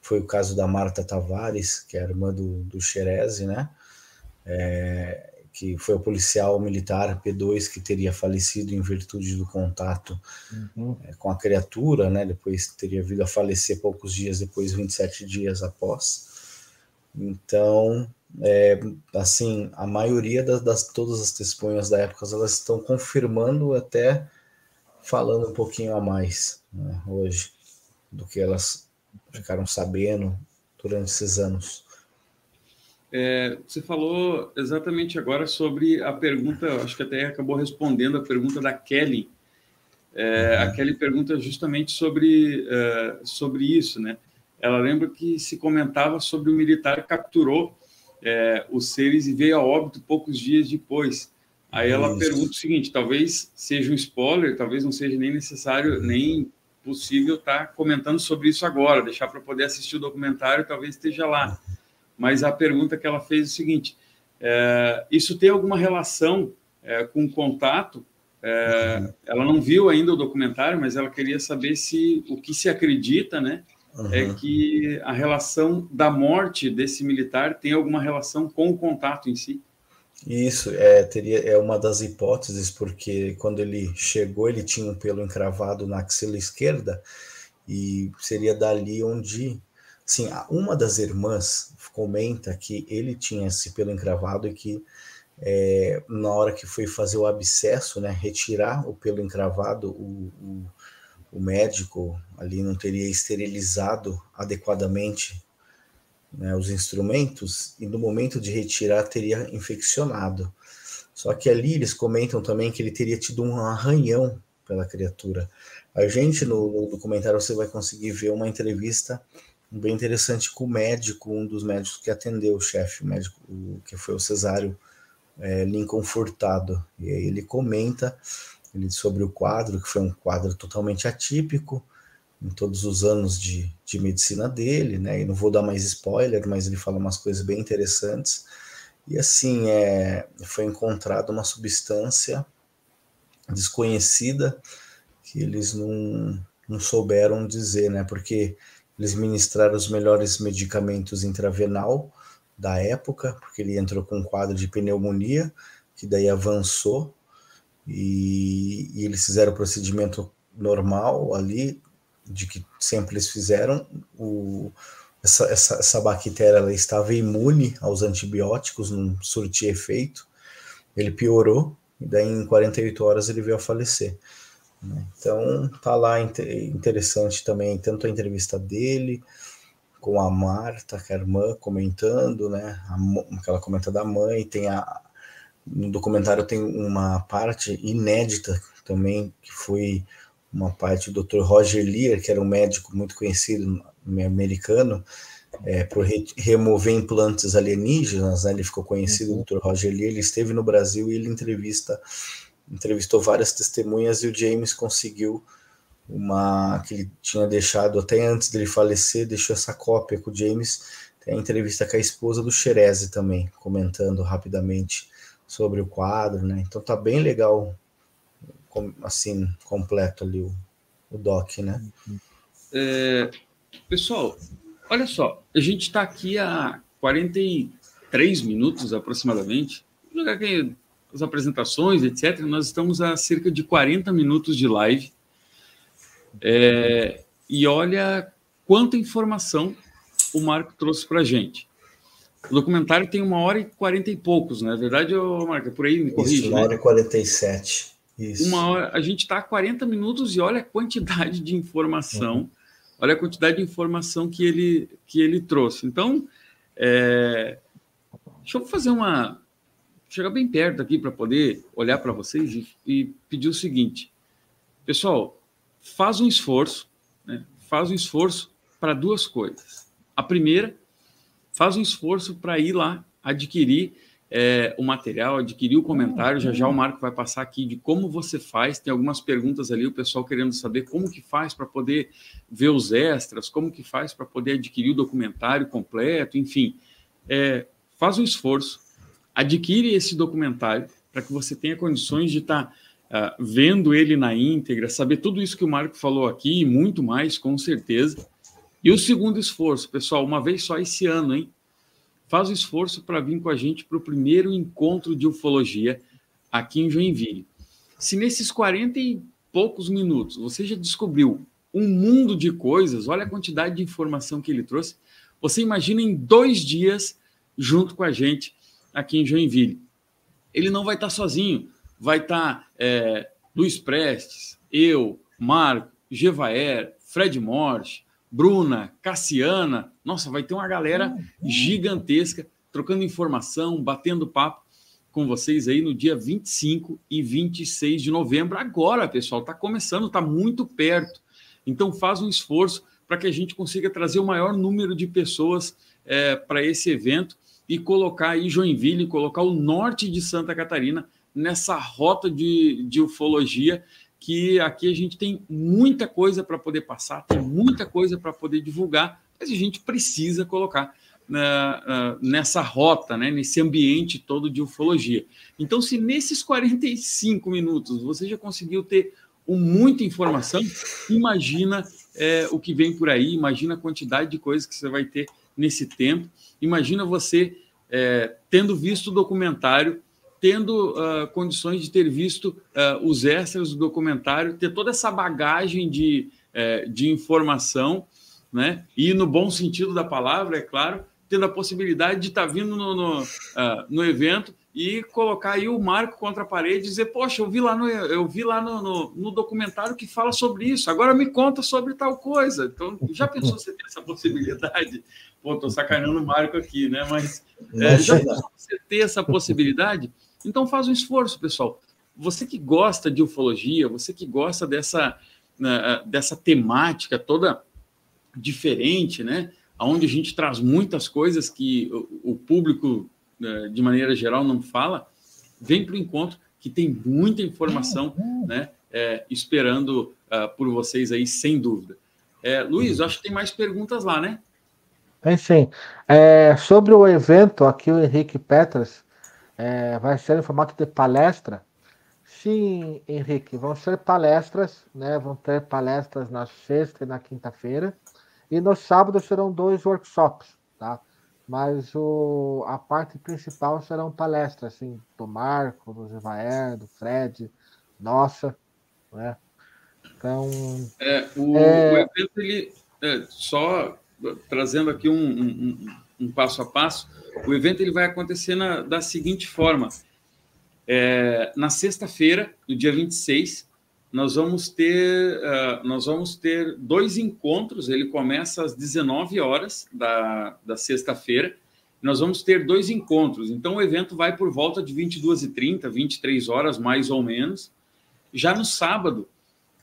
Foi o caso da Marta Tavares, que é a irmã do, do Xerezi, né? É, que foi o policial militar P2 que teria falecido em virtude do contato uhum. é, com a criatura, né? Depois teria vindo a falecer poucos dias depois, 27 dias após. Então, é, assim, a maioria das, das, todas as testemunhas da época elas estão confirmando até falando um pouquinho a mais né, hoje do que elas ficaram sabendo durante esses anos. É, você falou exatamente agora sobre a pergunta, acho que até acabou respondendo a pergunta da Kelly. É, a uhum. Kelly pergunta justamente sobre, uh, sobre isso, né? Ela lembra que se comentava sobre o militar que capturou é, os seres e veio a óbito poucos dias depois. Aí ela isso. pergunta o seguinte: talvez seja um spoiler, talvez não seja nem necessário, nem possível estar tá comentando sobre isso agora, deixar para poder assistir o documentário, talvez esteja lá mas a pergunta que ela fez é o seguinte: é, isso tem alguma relação é, com o contato? É. Ela não viu ainda o documentário, mas ela queria saber se o que se acredita, né, uhum. é que a relação da morte desse militar tem alguma relação com o contato em si. Isso é teria é uma das hipóteses porque quando ele chegou ele tinha um pelo encravado na axila esquerda e seria dali onde Sim, uma das irmãs comenta que ele tinha esse pelo encravado e que é, na hora que foi fazer o abscesso, né, retirar o pelo encravado, o, o, o médico ali não teria esterilizado adequadamente né, os instrumentos e no momento de retirar teria infeccionado. Só que ali eles comentam também que ele teria tido um arranhão pela criatura. A gente no, documentário você vai conseguir ver uma entrevista bem interessante com o médico, um dos médicos que atendeu o chefe, o médico que foi o Cesário é, Lincoln. E aí ele comenta ele, sobre o quadro, que foi um quadro totalmente atípico em todos os anos de, de medicina dele, né? E não vou dar mais spoiler, mas ele fala umas coisas bem interessantes. E assim, é, foi encontrada uma substância desconhecida que eles não, não souberam dizer, né? Porque eles ministraram os melhores medicamentos intravenal da época, porque ele entrou com um quadro de pneumonia, que daí avançou, e, e eles fizeram o procedimento normal ali, de que sempre eles fizeram. O, essa, essa, essa bactéria ela estava imune aos antibióticos, não surtia efeito. Ele piorou, e daí em 48 horas ele veio a falecer. Né? Então tá lá interessante também tanto a entrevista dele com a Marta, que é a irmã, comentando, né? Aquela comenta da mãe, tem a no documentário tem uma parte inédita também que foi uma parte do Dr. Roger Lear, que era um médico muito conhecido americano, é, por re remover implantes alienígenas, né? ele ficou conhecido, uhum. o Dr. Roger Lear, ele esteve no Brasil e ele entrevista entrevistou várias testemunhas e o James conseguiu uma que ele tinha deixado até antes dele falecer, deixou essa cópia com o James. Tem a entrevista com a esposa do Xerezi também, comentando rapidamente sobre o quadro, né? Então tá bem legal, assim, completo ali o, o doc, né? É, pessoal, olha só, a gente está aqui há 43 minutos aproximadamente. Jogar aqui as apresentações, etc., nós estamos a cerca de 40 minutos de live. É, e olha quanta informação o Marco trouxe para a gente. O documentário tem uma hora e quarenta e poucos, não é verdade, Marco? É por aí, me corrige. Isso, uma né? hora e quarenta e sete. Uma hora, a gente está a 40 minutos e olha a quantidade de informação, uhum. olha a quantidade de informação que ele, que ele trouxe. Então, é, deixa eu fazer uma, chegar bem perto aqui para poder olhar para vocês e, e, pedir o seguinte: pessoal, faz um esforço, né? faz um esforço para duas coisas. A primeira, faz um esforço para ir lá adquirir é, o material, adquirir o comentário. Já já o Marco vai passar aqui de como você faz. Tem algumas perguntas ali, o pessoal querendo saber como que faz para poder ver os extras, como que faz para poder adquirir o documentário completo, enfim. É, faz um esforço, adquire esse documentário para que você tenha condições de estar tá, uh, vendo ele na íntegra, saber tudo isso que o Marco falou aqui e muito mais, com certeza. E o segundo esforço, pessoal, uma vez só esse ano, hein? Faz o esforço para vir com a gente para o primeiro encontro de ufologia aqui em Joinville. Se nesses 40 e poucos minutos você já descobriu um mundo de coisas, olha a quantidade de informação que ele trouxe, você imagina em dois dias junto com a gente aqui em Joinville. Ele não vai estar sozinho, vai estar é, Luiz Prestes, eu, Marco, Gevaer, Fred Morte, Bruna, Cassiana. Nossa, vai ter uma galera gigantesca trocando informação, batendo papo com vocês aí no dia 25 e 26 de novembro. Agora, pessoal, está começando, está muito perto. Então, faz um esforço para que a gente consiga trazer o maior número de pessoas é, para esse evento e colocar aí Joinville, colocar o norte de Santa Catarina nessa rota de, de ufologia que aqui a gente tem muita coisa para poder passar, tem muita coisa para poder divulgar, mas a gente precisa colocar uh, nessa rota, né, nesse ambiente todo de ufologia. Então, se nesses 45 minutos você já conseguiu ter um, muita informação, imagina é, o que vem por aí, imagina a quantidade de coisas que você vai ter nesse tempo, imagina você é, tendo visto o documentário tendo uh, condições de ter visto uh, os extras do documentário, ter toda essa bagagem de, uh, de informação, né? E no bom sentido da palavra, é claro, tendo a possibilidade de estar tá vindo no, no, ah, no, evento e colocar aí o marco contra a parede e dizer, poxa, eu vi lá no, eu vi lá no, no, no, documentário que fala sobre isso, agora me conta sobre tal coisa. Então, já pensou você ter essa possibilidade? Pô, tô sacaneando o Marco aqui, né? Mas é, já pensou você ter essa possibilidade? Então faz um esforço, pessoal. Você que gosta de ufologia, você que gosta dessa, né, dessa temática toda diferente, né? Onde a gente traz muitas coisas que o, público, né, de maneira geral, não fala, vem para o encontro que tem muita informação, né? É, esperando uh, por vocês aí, sem dúvida. É, Luiz, acho que tem mais perguntas lá, né? Tem sim. É, sobre o evento, aqui o Henrique Petras é, vai ser em formato de palestra. Sim, Henrique, vão ser palestras, né? Vão ter palestras na sexta e na quinta-feira. E no sábado serão dois workshops, tá? Mas o, a parte principal serão palestras, assim, do Marco, do Zevaer, do Fred, nossa, né? Então. É, o, é... o evento, ele, é, só trazendo aqui um, um, um passo a passo, o evento ele vai acontecer na, da seguinte forma: é, na sexta-feira, no dia 26, nós vamos ter uh, nós vamos ter dois encontros. Ele começa às 19 horas da, da sexta-feira. Nós vamos ter dois encontros. Então o evento vai por volta de 22h30, 23 horas mais ou menos. Já no sábado,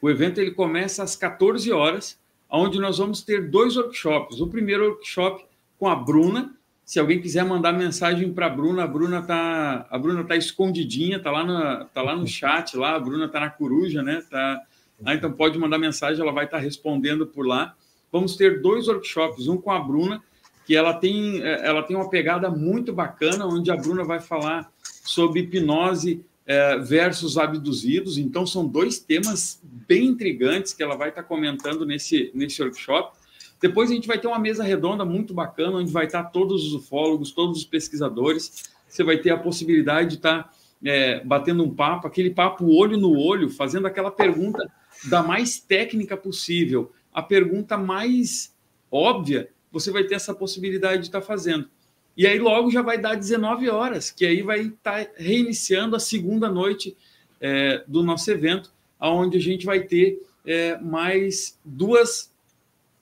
o evento ele começa às 14 horas, onde nós vamos ter dois workshops. O primeiro workshop com a Bruna, se alguém quiser mandar mensagem para a Bruna, a Bruna tá, a Bruna tá escondidinha, tá lá no, tá lá no chat lá, a Bruna tá na coruja, né? Tá, ah, então pode mandar mensagem, ela vai estar tá respondendo por lá. Vamos ter dois workshops, um com a Bruna, que ela tem, é, ela tem uma pegada muito bacana, onde a Bruna vai falar sobre hipnose é, versus abduzidos. Então são dois temas bem intrigantes que ela vai estar tá comentando nesse, nesse workshop. Depois a gente vai ter uma mesa redonda muito bacana, onde vai estar todos os ufólogos, todos os pesquisadores. Você vai ter a possibilidade de estar é, batendo um papo, aquele papo olho no olho, fazendo aquela pergunta da mais técnica possível, a pergunta mais óbvia, você vai ter essa possibilidade de estar fazendo. E aí logo já vai dar 19 horas, que aí vai estar reiniciando a segunda noite é, do nosso evento, aonde a gente vai ter é, mais duas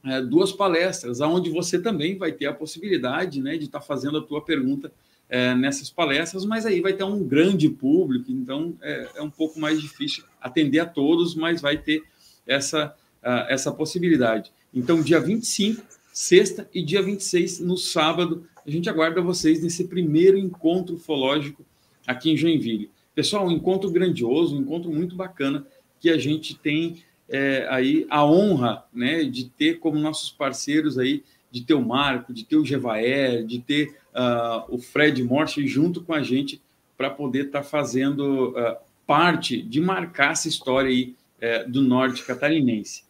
é, duas palestras, onde você também vai ter a possibilidade né, de estar tá fazendo a tua pergunta é, nessas palestras, mas aí vai ter um grande público, então é, é um pouco mais difícil atender a todos, mas vai ter essa, essa possibilidade. Então, dia 25, sexta, e dia 26, no sábado, a gente aguarda vocês nesse primeiro encontro ufológico aqui em Joinville. Pessoal, um encontro grandioso, um encontro muito bacana que a gente tem é, aí a honra né, de ter como nossos parceiros aí, de ter o Marco, de ter o Gevaer, de ter uh, o Fred Morse junto com a gente para poder estar tá fazendo uh, parte de marcar essa história aí é, do norte catarinense.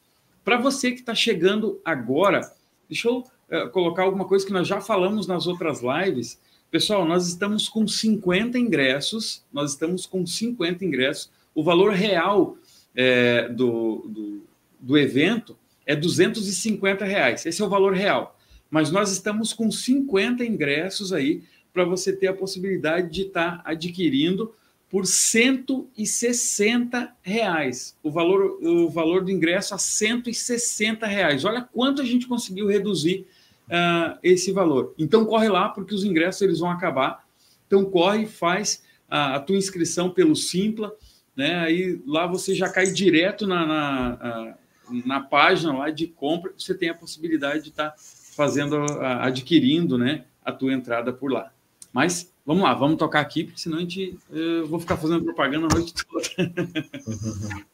Para você que está chegando agora, deixa eu é, colocar alguma coisa que nós já falamos nas outras lives. Pessoal, nós estamos com 50 ingressos, nós estamos com 50 ingressos. O valor real é, do, do, do, evento é 250 reais. Esse é o valor real. Mas nós estamos com 50 ingressos aí para você ter a possibilidade de estar tá adquirindo por 160 reais. O valor, o valor do ingresso a 160 reais. Olha quanto a gente conseguiu reduzir uh, esse valor. Então corre lá, porque os ingressos eles vão acabar. Então corre, faz a, a tua inscrição pelo Simpla, né? Aí lá você já cai direto na, na, na página lá de compra, você tem a possibilidade de estar tá fazendo, adquirindo, né, a tua entrada por lá. Mas vamos lá, vamos tocar aqui, porque senão a gente, eu vou ficar fazendo propaganda a noite toda.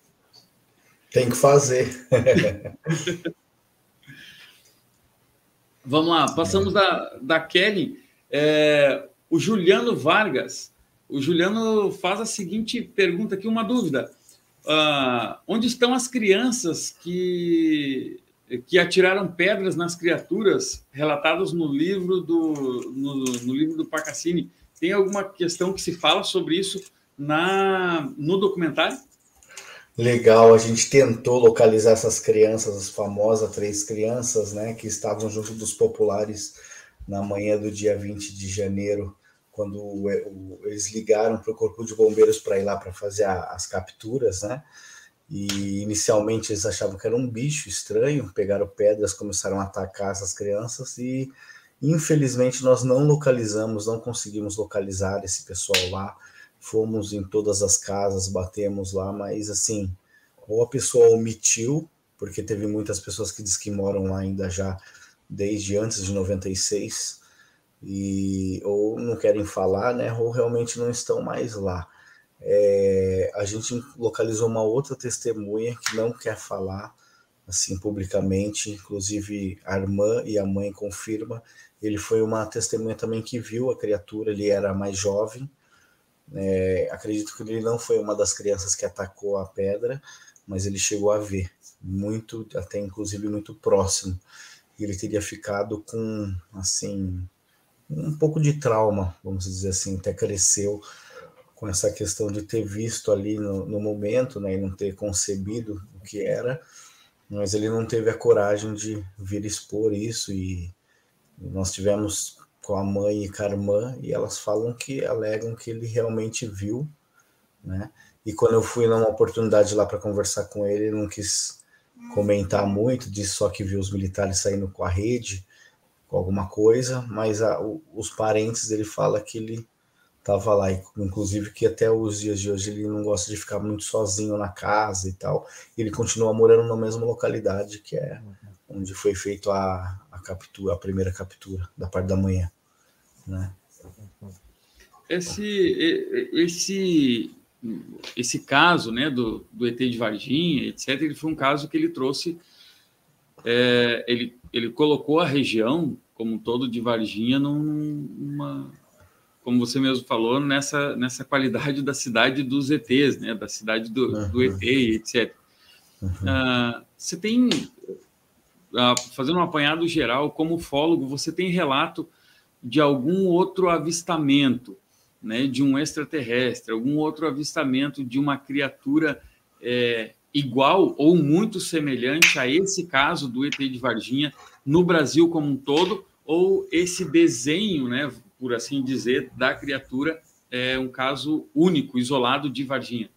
Tem que fazer. vamos lá, passamos da, da Kelly. É, o Juliano Vargas. O Juliano faz a seguinte pergunta aqui, uma dúvida. Uh, onde estão as crianças que que atiraram pedras nas criaturas relatadas no livro do no, no, livro do Pacassini. Tem alguma questão que se fala sobre isso na no documentário? Legal, a gente tentou localizar essas crianças, as famosas três crianças, né, que estavam junto dos populares na manhã do dia 20 de janeiro, quando o, o, eles ligaram para o Corpo de Bombeiros para ir lá para fazer a, as capturas, né? E inicialmente eles achavam que era um bicho estranho, pegaram pedras, começaram a atacar essas crianças e infelizmente nós não localizamos, não conseguimos localizar esse pessoal lá. Fomos em todas as casas, batemos lá, mas assim, ou a pessoa omitiu, porque teve muitas pessoas que diz que moram lá ainda já desde antes de 96, e ou não querem falar, né, ou realmente não estão mais lá. É, a gente localizou uma outra testemunha que não quer falar assim publicamente, inclusive a irmã e a mãe confirma. Ele foi uma testemunha também que viu a criatura, ele era mais jovem. É, acredito que ele não foi uma das crianças que atacou a pedra, mas ele chegou a ver, muito, até inclusive muito próximo. Ele teria ficado com, assim, um pouco de trauma, vamos dizer assim, até cresceu com essa questão de ter visto ali no, no momento, né, e não ter concebido o que era, mas ele não teve a coragem de vir expor isso e nós tivemos com a mãe e com a irmã e elas falam que alegam que ele realmente viu, né? E quando eu fui numa oportunidade lá para conversar com ele, ele não quis comentar muito, disse só que viu os militares saindo com a rede, com alguma coisa, mas a, o, os parentes dele fala que ele tava lá, inclusive que até os dias de hoje ele não gosta de ficar muito sozinho na casa e tal. Ele continua morando na mesma localidade que é onde foi feito a, a captura, a primeira captura da parte da manhã, né? Esse esse esse caso, né, do, do ET de Varginha, etc. Ele foi um caso que ele trouxe, é, ele ele colocou a região como um todo de Varginha numa como você mesmo falou, nessa, nessa qualidade da cidade dos ETs, né? da cidade do, uhum. do ET, etc. Uhum. Uh, você tem, uh, fazendo um apanhado geral, como ufólogo, você tem relato de algum outro avistamento, né? de um extraterrestre, algum outro avistamento de uma criatura é, igual ou muito semelhante a esse caso do ET de Varginha no Brasil como um todo, ou esse desenho, né? por assim dizer, da criatura é um caso único, isolado de Varginha.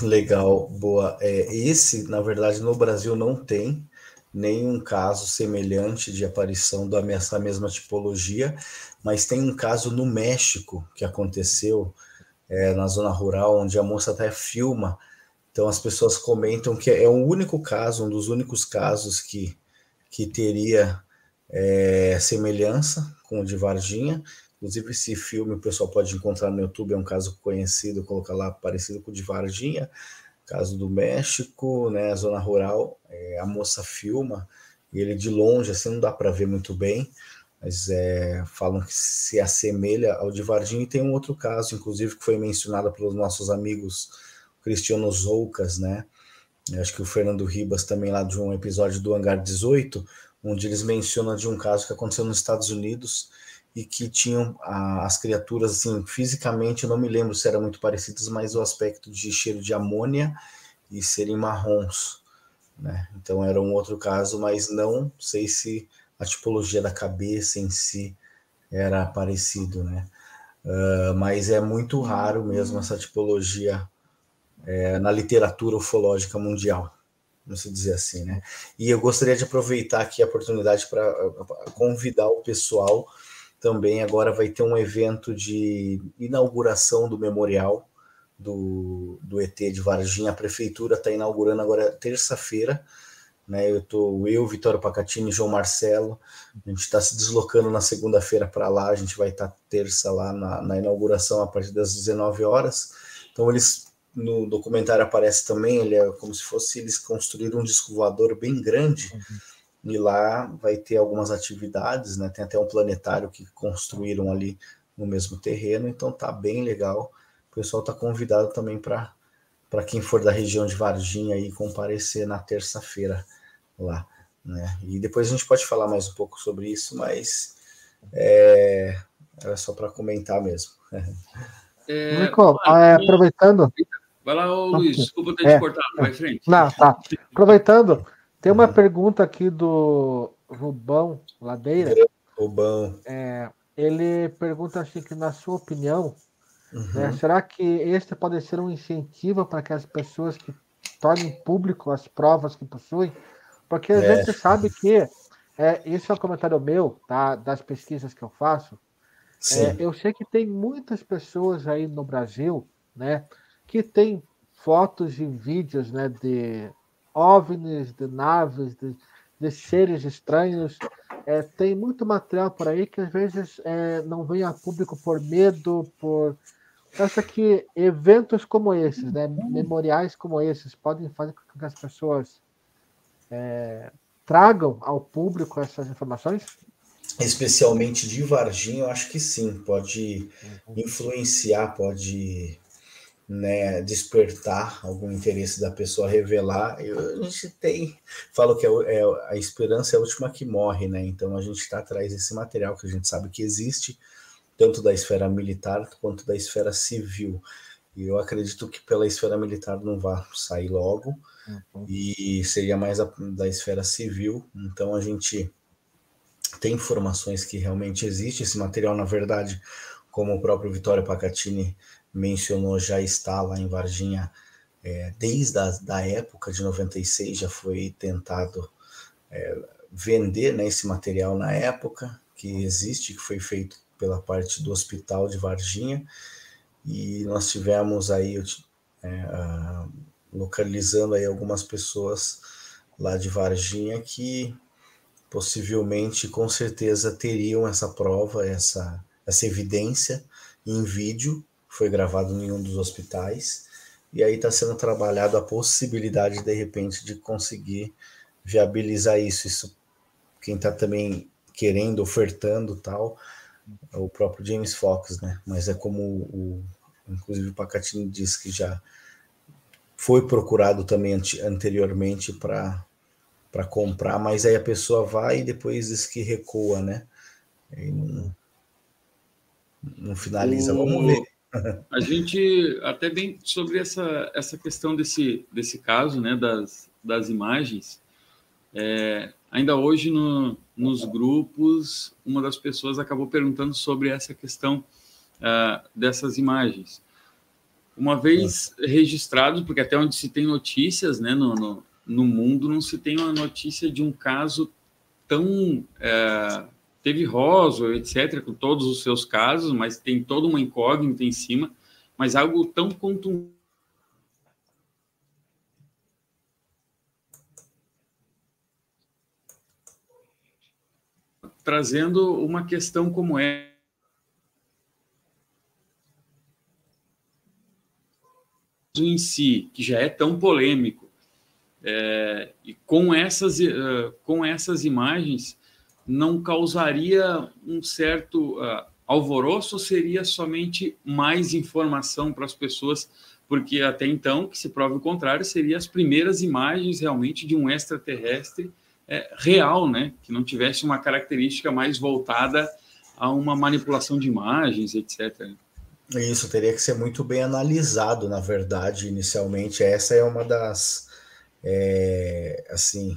Legal, boa. É, esse, na verdade, no Brasil não tem nenhum caso semelhante de aparição dessa mesma tipologia, mas tem um caso no México que aconteceu é, na zona rural, onde a moça até filma. Então as pessoas comentam que é o único caso, um dos únicos casos que, que teria é, semelhança com o de Varginha, Inclusive, esse filme o pessoal pode encontrar no YouTube, é um caso conhecido, colocar lá parecido com o de Varginha, caso do México, né, zona rural, é, a moça filma, e ele de longe, assim, não dá para ver muito bem, mas é, falam que se assemelha ao de Varginha, e tem um outro caso, inclusive, que foi mencionado pelos nossos amigos Cristiano Zoucas, né? Eu acho que o Fernando Ribas também lá de um episódio do Hangar 18, onde eles mencionam de um caso que aconteceu nos Estados Unidos e que tinham a, as criaturas, assim, fisicamente, eu não me lembro se eram muito parecidas, mas o aspecto de cheiro de amônia e serem marrons, né? Então era um outro caso, mas não sei se a tipologia da cabeça em si era parecido, né? Uh, mas é muito raro mesmo essa tipologia é, na literatura ufológica mundial, vamos dizer assim, né? E eu gostaria de aproveitar aqui a oportunidade para convidar o pessoal também. Agora vai ter um evento de inauguração do memorial do, do ET de Varginha. A prefeitura está inaugurando agora terça-feira. Né, eu tô eu, Vitório Pacatini, João Marcelo. A gente está se deslocando na segunda-feira para lá. A gente vai estar tá terça lá na, na inauguração a partir das 19 horas. Então eles no documentário aparece também, ele é como se fosse eles construíram um disco voador bem grande, uhum. e lá vai ter algumas atividades, né? Tem até um planetário que construíram ali no mesmo terreno, então tá bem legal. O pessoal tá convidado também para para quem for da região de Varginha aí comparecer na terça-feira lá, né? E depois a gente pode falar mais um pouco sobre isso, mas é, era só para comentar mesmo. É, Nico, é, aproveitando, Vai lá, ô, Luiz, desculpa ter é. te cortado, vai frente. Não, tá. Aproveitando, tem uma pergunta aqui do Rubão Ladeira. Rubão. É, ele pergunta assim que, na sua opinião, uhum. né, será que este pode ser um incentivo para que as pessoas que tornem público as provas que possuem? Porque a é. gente sabe que, é, esse é um comentário meu, tá, das pesquisas que eu faço, é, eu sei que tem muitas pessoas aí no Brasil, né, que tem fotos e vídeos né, de OVNIs, de naves, de, de seres estranhos. É, tem muito material por aí que às vezes é, não vem a público por medo, por. Acho que eventos como esses, né, memoriais como esses, podem fazer com que as pessoas é, tragam ao público essas informações? Especialmente de Varginha, eu acho que sim, pode uhum. influenciar, pode né, despertar algum interesse da pessoa revelar. Eu, a gente tem, falo que é, é, a esperança é a última que morre, né? Então a gente está atrás desse material que a gente sabe que existe, tanto da esfera militar quanto da esfera civil. E eu acredito que pela esfera militar não vai sair logo, uhum. e seria mais a, da esfera civil. Então a gente tem informações que realmente existe. Esse material, na verdade, como o próprio Vitório Pacatini mencionou, já está lá em Varginha é, desde a da época de 96, já foi tentado é, vender né, esse material na época, que existe, que foi feito pela parte do Hospital de Varginha, e nós tivemos aí, é, localizando aí algumas pessoas lá de Varginha que possivelmente, com certeza, teriam essa prova, essa, essa evidência em vídeo, foi gravado em um dos hospitais, e aí está sendo trabalhado a possibilidade, de repente, de conseguir viabilizar isso. Isso quem está também querendo, ofertando tal, é o próprio James Fox, né? Mas é como o, inclusive o Pacatini disse que já foi procurado também anteriormente para para comprar, mas aí a pessoa vai e depois diz que recua, né? Não, não, finaliza. Vamos ver. A gente, até bem sobre essa, essa questão desse, desse caso, né, das, das imagens, é, ainda hoje no, nos grupos, uma das pessoas acabou perguntando sobre essa questão uh, dessas imagens. Uma vez registrado, porque até onde se tem notícias né, no, no, no mundo, não se tem uma notícia de um caso tão é, teve Roswell, etc., com todos os seus casos, mas tem toda uma incógnita em cima, mas algo tão contundente. Trazendo uma questão como é. em si, que já é tão polêmico, é, e com essas, uh, com essas imagens, não causaria um certo uh, alvoroço seria somente mais informação para as pessoas? Porque até então, que se prove o contrário, seriam as primeiras imagens realmente de um extraterrestre é, real, né? Que não tivesse uma característica mais voltada a uma manipulação de imagens, etc. Isso teria que ser muito bem analisado, na verdade, inicialmente. Essa é uma das, é, assim,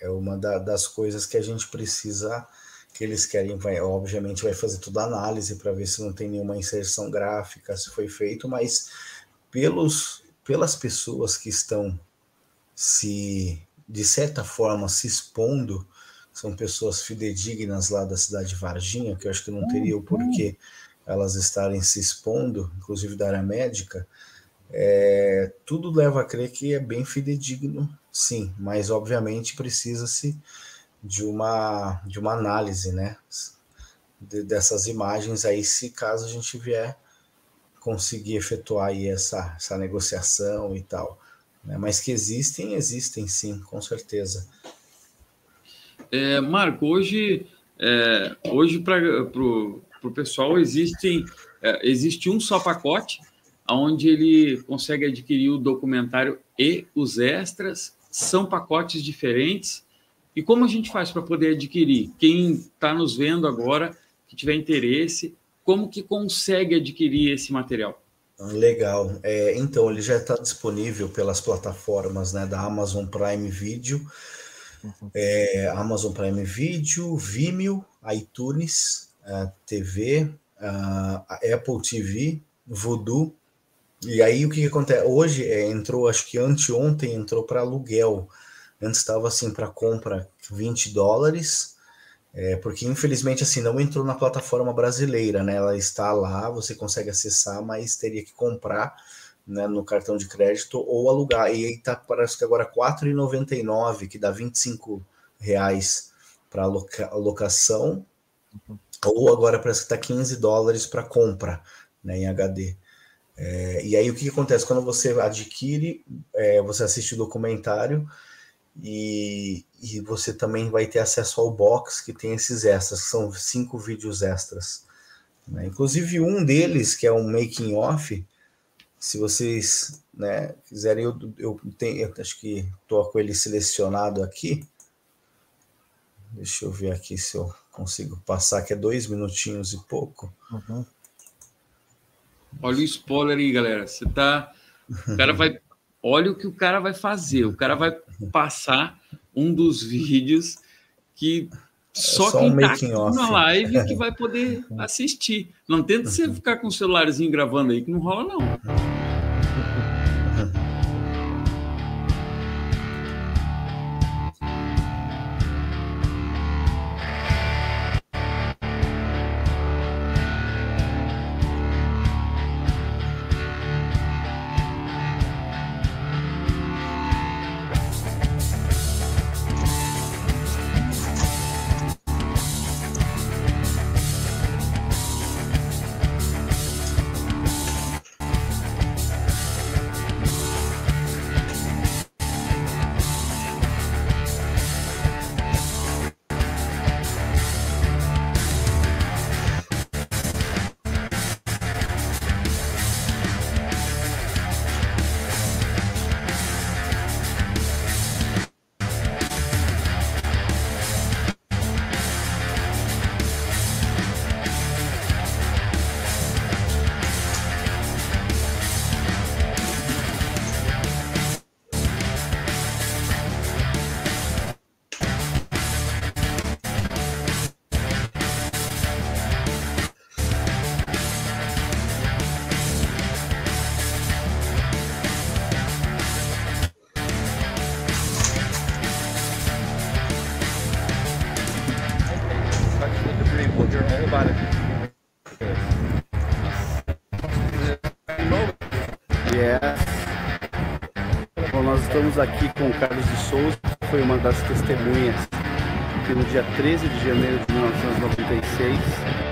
é uma da, das coisas que a gente precisa, que eles querem, vai, obviamente vai fazer toda a análise para ver se não tem nenhuma inserção gráfica, se foi feito, mas pelos, pelas pessoas que estão se, de certa forma, se expondo, são pessoas fidedignas lá da cidade de Varginha, que eu acho que não teria o porquê elas estarem se expondo, inclusive da área médica, é, tudo leva a crer que é bem fidedigno, sim, mas obviamente precisa-se de uma, de uma análise, né? De, dessas imagens aí, se caso a gente vier conseguir efetuar aí essa, essa negociação e tal. Né? Mas que existem, existem sim, com certeza. É, Marco, hoje, é, hoje para o pessoal, existem, é, existe um só pacote onde ele consegue adquirir o documentário e os extras. São pacotes diferentes. E como a gente faz para poder adquirir? Quem está nos vendo agora, que tiver interesse, como que consegue adquirir esse material? Legal. É, então, ele já está disponível pelas plataformas né, da Amazon Prime Video, uhum. é, Amazon Prime Video, Vimeo, iTunes, a TV, a Apple TV, Voodoo. E aí o que, que acontece? Hoje é, entrou, acho que anteontem entrou para aluguel. Antes estava assim para compra 20 dólares, é, porque infelizmente assim não entrou na plataforma brasileira, né? Ela está lá, você consegue acessar, mas teria que comprar né, no cartão de crédito ou alugar. E aí tá, parece que agora R$ 4,99, que dá 25 reais para aloca alocação. Uhum ou agora parece que está 15 dólares para compra né, em HD. É, e aí o que, que, acontece? Quando você adquire, é, você assiste o documentário e, e, você também vai ter acesso ao box que tem esses extras, que são cinco vídeos extras. Né? Inclusive um deles, que é um making off, se vocês né, quiserem, eu, eu, tenho, eu acho que estou com ele selecionado aqui. Deixa eu ver aqui se eu consigo passar, que é dois minutinhos e pouco. Uhum. Olha o spoiler aí, galera. Você tá. O cara vai. Olha o que o cara vai fazer. O cara vai passar um dos vídeos que só, é só quem um tá aqui na live que vai poder assistir. Não tenta você ficar com o celularzinho gravando aí, que não rola, não. Aqui com o Carlos de Souza, que foi uma das testemunhas que no dia 13 de janeiro de 1996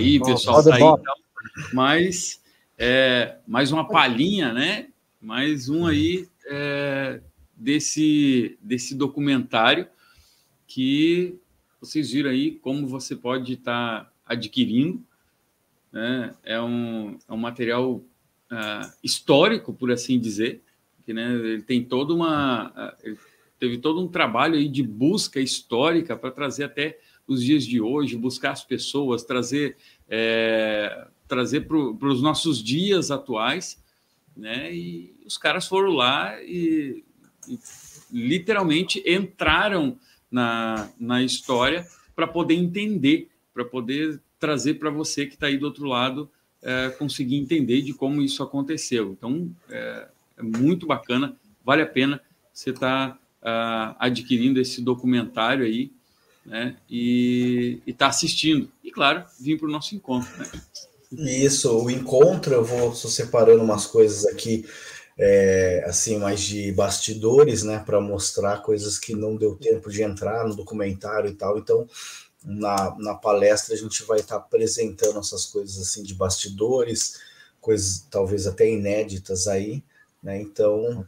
aí, pessoal, tá aí. Então, mas é, mais uma palhinha, né? Mais um aí é, desse, desse documentário que vocês viram aí como você pode estar tá adquirindo. Né? É, um, é um material uh, histórico, por assim dizer, que né, ele tem toda uma. Uh, teve todo um trabalho aí de busca histórica para trazer até os dias de hoje, buscar as pessoas, trazer, é, trazer para os nossos dias atuais, né? E os caras foram lá e, e literalmente entraram na, na história para poder entender, para poder trazer para você que está aí do outro lado é, conseguir entender de como isso aconteceu. Então, é, é muito bacana, vale a pena você estar tá, uh, adquirindo esse documentário aí né, e estar tá assistindo. E, claro, vir para o nosso encontro. Né? Isso, o encontro, eu vou separando umas coisas aqui é, assim, mais de bastidores, né, para mostrar coisas que não deu tempo de entrar no documentário e tal. Então, na, na palestra a gente vai estar tá apresentando essas coisas assim de bastidores, coisas talvez até inéditas aí, né? Então,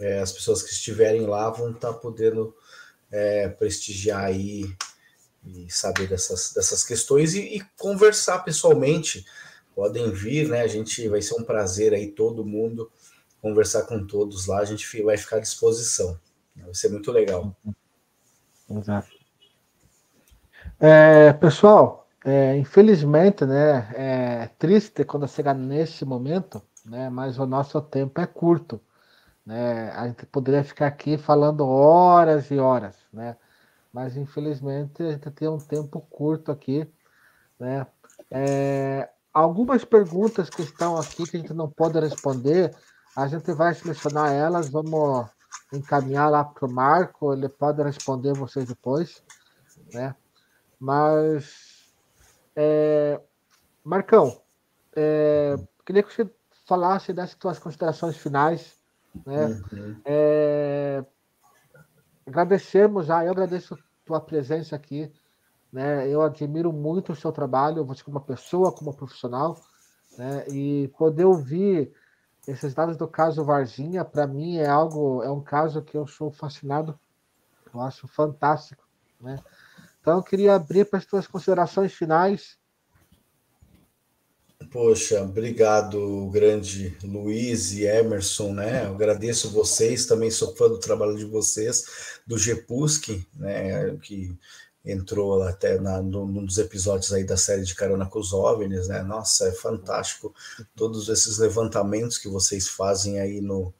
é, as pessoas que estiverem lá vão estar tá podendo é, prestigiar aí e saber dessas, dessas questões e, e conversar pessoalmente. Podem vir, né? A gente vai ser um prazer aí todo mundo conversar com todos lá, a gente vai ficar à disposição. Vai ser muito legal. Exato. É, pessoal, é, infelizmente, né, é triste quando chegar nesse momento, né, mas o nosso tempo é curto. Né? A gente poderia ficar aqui falando horas e horas, né? Mas infelizmente a gente tem um tempo curto aqui, né? É, algumas perguntas que estão aqui que a gente não pode responder, a gente vai selecionar elas, vamos encaminhar lá para o Marco, ele pode responder vocês depois, né? Mas, é, Marcão, é, queria que você falasse das suas considerações finais, né? Uhum. É, agradecemos já, eu agradeço a tua presença aqui, né? Eu admiro muito o seu trabalho, você como pessoa, como profissional, né? E poder ouvir esses dados do caso Varginha, para mim, é algo, é um caso que eu sou fascinado, eu acho fantástico, né? Então, eu queria abrir para as tuas considerações finais. Poxa, obrigado, grande Luiz e Emerson, né? Eu agradeço vocês, também sou fã do trabalho de vocês, do GEPUSC, né? Que entrou até na, num dos episódios aí da série de Carona com os OVNIs, né? Nossa, é fantástico todos esses levantamentos que vocês fazem aí no,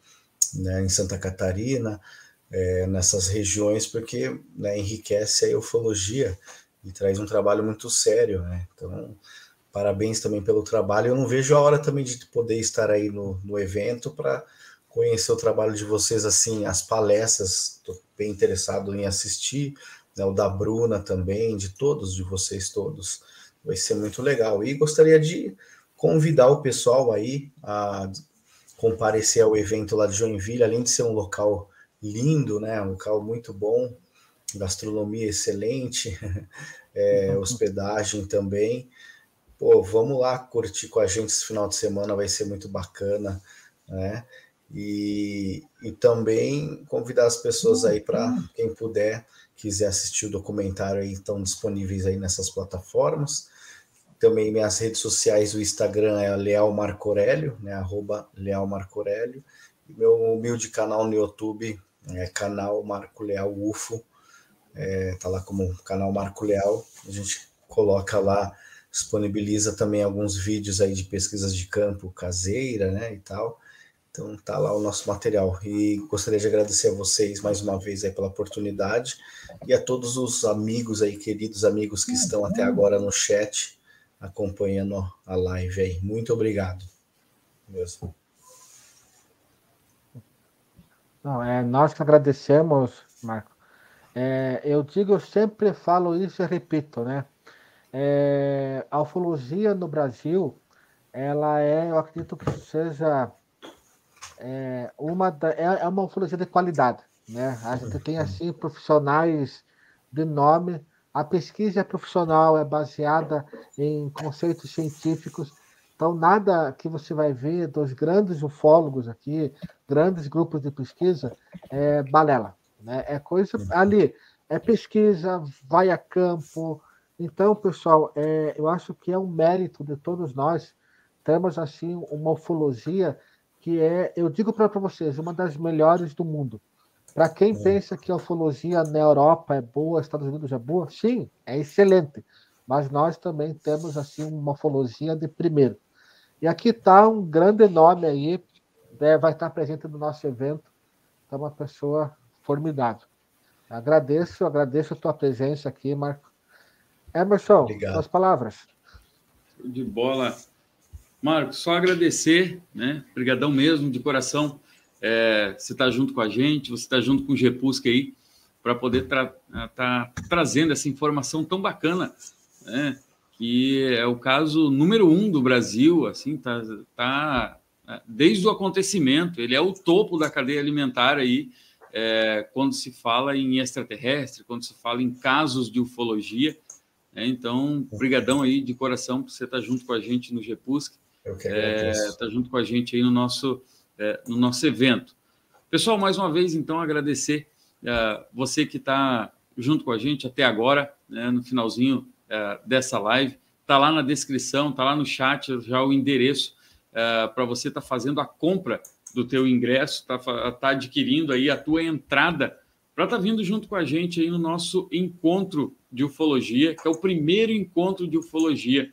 né, em Santa Catarina, é, nessas regiões, porque né, enriquece a ufologia e traz um trabalho muito sério, né? Então, parabéns também pelo trabalho. Eu não vejo a hora também de poder estar aí no, no evento para conhecer o trabalho de vocês, assim, as palestras, estou bem interessado em assistir, né, o da Bruna também, de todos, de vocês todos. Vai ser muito legal. E gostaria de convidar o pessoal aí a comparecer ao evento lá de Joinville, além de ser um local lindo, né, um local muito bom, gastronomia excelente, é, hospedagem também. Pô, vamos lá curtir com a gente esse final de semana, vai ser muito bacana, né? E, e também convidar as pessoas aí para quem puder quiser assistir o documentário aí, estão disponíveis aí nessas plataformas. Também minhas redes sociais, o Instagram é Leal Marco Aurélio, né, arroba Leal Marco Aurélio. E meu humilde canal no YouTube é canal Marco Leal UFO, é, tá lá como canal Marco Leal. A gente coloca lá, disponibiliza também alguns vídeos aí de pesquisas de campo caseira, né, e tal. Então tá lá o nosso material. E gostaria de agradecer a vocês mais uma vez aí pela oportunidade e a todos os amigos aí, queridos amigos que estão até agora no chat acompanhando a live aí. Muito obrigado. Mesmo. Não, é, nós que agradecemos, Marco. É, eu digo, eu sempre falo isso e repito, né? É, a ufologia no Brasil, ela é, eu acredito que seja é uma, da, é, é uma ufologia de qualidade. Né? A gente tem assim profissionais de nome A pesquisa é profissional, é baseada em conceitos científicos. Então, nada que você vai ver dos grandes ufólogos aqui, grandes grupos de pesquisa, é balela. Né? É coisa uhum. ali, é pesquisa, vai a campo. Então, pessoal, é, eu acho que é um mérito de todos nós. Temos, assim, uma ufologia que é, eu digo para vocês, uma das melhores do mundo. Para quem é. pensa que a ufologia na Europa é boa, Estados Unidos é boa, sim, é excelente. Mas nós também temos assim uma ufologia de primeiro. E aqui está um grande nome aí, né, vai estar presente no nosso evento. É uma pessoa formidável. Agradeço, agradeço a tua presença aqui, Marco. Emerson, Obrigado. suas palavras. De bola. Marco, só agradecer, né? Obrigadão mesmo, de coração é, você está junto com a gente, você está junto com o GEPUSC aí, para poder estar tra tá trazendo essa informação tão bacana, né? que é o caso número um do Brasil, assim, tá, tá desde o acontecimento, ele é o topo da cadeia alimentar aí, é, quando se fala em extraterrestre, quando se fala em casos de ufologia. Né? Então, brigadão aí de coração por você estar junto com a gente no quero é, tá junto com a gente aí no nosso é, no nosso evento. Pessoal, mais uma vez, então, agradecer é, você que está junto com a gente até agora, né, no finalzinho é, dessa live. Está lá na descrição, está lá no chat já o endereço é, para você estar tá fazendo a compra do teu ingresso, está tá adquirindo aí a tua entrada para estar tá vindo junto com a gente aí no nosso encontro de ufologia, que é o primeiro encontro de ufologia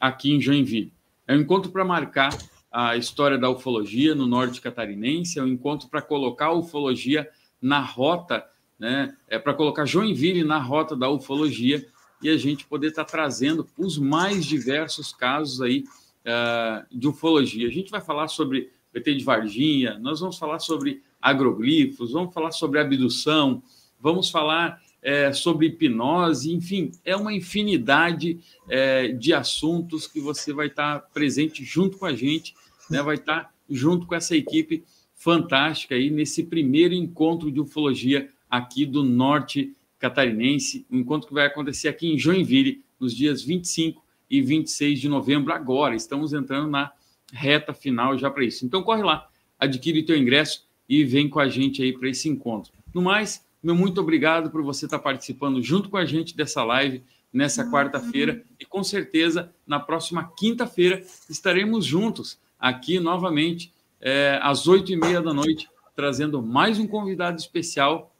aqui em Joinville. É um encontro para marcar a história da ufologia no norte catarinense, é um encontro para colocar a ufologia na rota, né? É para colocar Joinville na rota da ufologia e a gente poder estar tá trazendo os mais diversos casos aí uh, de ufologia. A gente vai falar sobre BT de Varginha, nós vamos falar sobre agroglifos, vamos falar sobre abdução, vamos falar é, sobre hipnose, enfim, é uma infinidade é, de assuntos que você vai estar presente junto com a gente, né, vai estar junto com essa equipe fantástica aí nesse primeiro encontro de ufologia aqui do Norte Catarinense, um encontro que vai acontecer aqui em Joinville nos dias 25 e 26 de novembro agora. Estamos entrando na reta final já para isso. Então corre lá, adquire teu ingresso e vem com a gente aí para esse encontro. No mais, meu muito obrigado por você estar participando junto com a gente dessa live nessa quarta-feira. E com certeza na próxima quinta-feira estaremos juntos aqui novamente é, às oito e meia da noite trazendo mais um convidado especial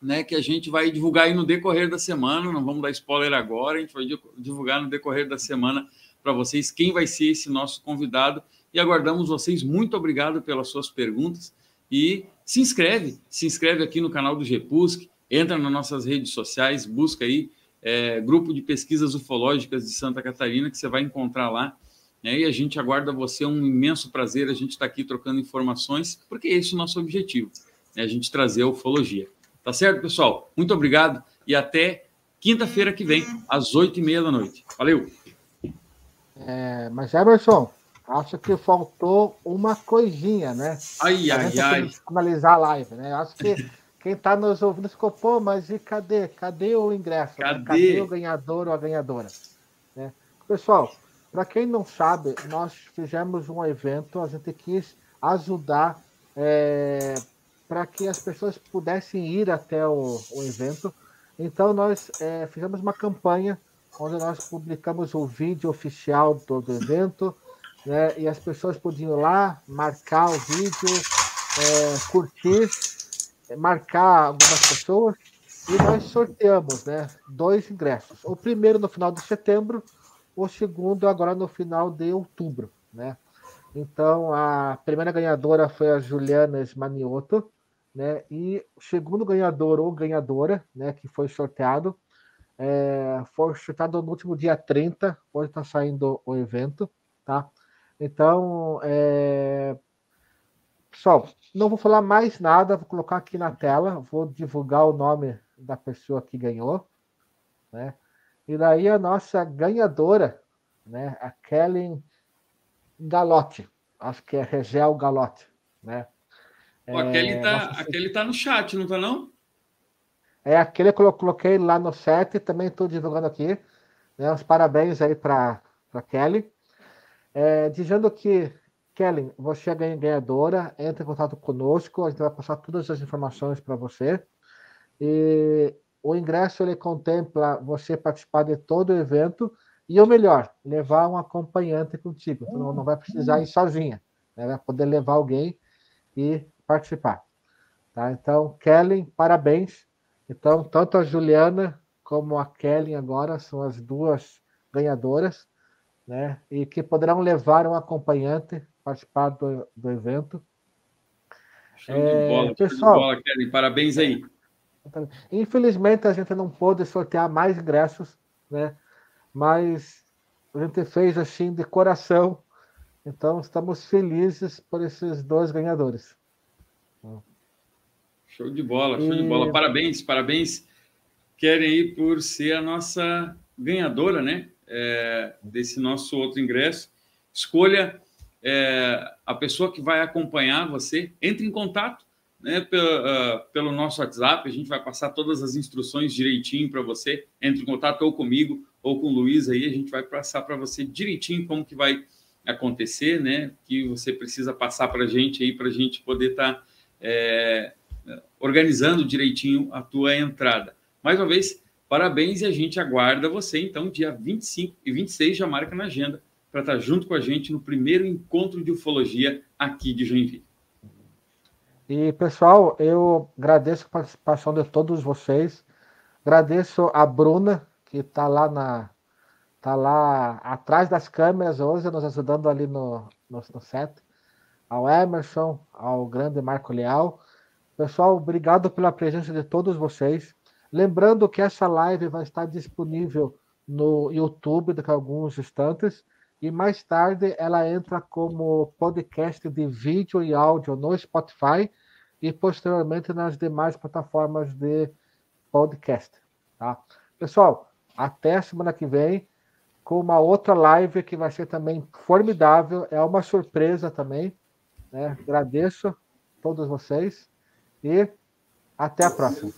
né, que a gente vai divulgar aí no decorrer da semana, não vamos dar spoiler agora, a gente vai divulgar no decorrer da semana para vocês quem vai ser esse nosso convidado. E aguardamos vocês. Muito obrigado pelas suas perguntas. E se inscreve, se inscreve aqui no canal do GPUSC, entra nas nossas redes sociais, busca aí é, grupo de pesquisas ufológicas de Santa Catarina, que você vai encontrar lá. Né? E a gente aguarda você, é um imenso prazer a gente estar tá aqui trocando informações, porque esse é o nosso objetivo, né? a gente trazer a ufologia. Tá certo, pessoal? Muito obrigado e até quinta-feira que vem, às oito e meia da noite. Valeu! É, mas, Emerson, Acho que faltou uma coisinha, né? Ai, ai, ai. Finalizar a live, né? Acho que quem está nos ouvindo ficou, pô, mas e cadê? Cadê o ingresso? Cadê, cadê o ganhador ou a ganhadora? Né? Pessoal, para quem não sabe, nós fizemos um evento, a gente quis ajudar é, para que as pessoas pudessem ir até o, o evento. Então, nós é, fizemos uma campanha onde nós publicamos o vídeo oficial do, do evento né? E as pessoas podiam ir lá, marcar o vídeo, é, curtir, marcar algumas pessoas e nós sorteamos, né? Dois ingressos. O primeiro no final de setembro, o segundo agora no final de outubro, né? Então a primeira ganhadora foi a Juliana Esmanioto, né? E o segundo ganhador ou ganhadora, né? Que foi sorteado, é, foi sorteado no último dia 30, hoje está saindo o evento, tá? Então, é... pessoal, não vou falar mais nada, vou colocar aqui na tela, vou divulgar o nome da pessoa que ganhou, né? E daí a nossa ganhadora, né, a Kellen Galotti, acho que é Regel Galotti, né? Pô, a Kelly tá, é, nossa... tá no chat, não tá não? é aquele que eu coloquei lá no set, também estou divulgando aqui. Né? Os parabéns aí para Kelly. É, dizendo que, Kelly, você é ganhadora, entre em contato conosco, a gente vai passar todas as informações para você. E o ingresso ele contempla você participar de todo o evento e o melhor, levar um acompanhante contigo. Você não, não vai precisar ir sozinha, né? vai poder levar alguém e participar. Tá? Então, Kelly, parabéns. Então, tanto a Juliana como a Kelly agora são as duas ganhadoras, né? E que poderão levar um acompanhante participar do, do evento. Show é, de bola, pessoal, de bola, Kelly. Parabéns aí. Infelizmente a gente não pôde sortear mais ingressos, né? Mas a gente fez assim de coração. Então estamos felizes por esses dois ganhadores. Show de bola, show e... de bola. Parabéns, parabéns, Querem ir por ser a nossa ganhadora, né? É, desse nosso outro ingresso. Escolha é, a pessoa que vai acompanhar você. Entre em contato né, pelo, uh, pelo nosso WhatsApp. A gente vai passar todas as instruções direitinho para você. Entre em contato ou comigo ou com o Luiz aí. A gente vai passar para você direitinho como que vai acontecer, né? Que você precisa passar para a gente aí para a gente poder estar tá, é, organizando direitinho a tua entrada. Mais uma vez, parabéns e a gente aguarda você, então, dia 25 e 26 já marca na agenda para estar tá junto com a gente no primeiro encontro de ufologia aqui de Joinville. E, pessoal, eu agradeço a participação de todos vocês. Agradeço a Bruna, que está lá na tá lá atrás das câmeras hoje, nos ajudando ali no, no, no set. Ao Emerson, ao grande Marco Leal, Pessoal, obrigado pela presença de todos vocês. Lembrando que essa live vai estar disponível no YouTube daqui a alguns instantes e mais tarde ela entra como podcast de vídeo e áudio no Spotify e posteriormente nas demais plataformas de podcast. Tá? Pessoal, até semana que vem com uma outra live que vai ser também formidável. É uma surpresa também. Né? Agradeço a todos vocês. E até a próxima.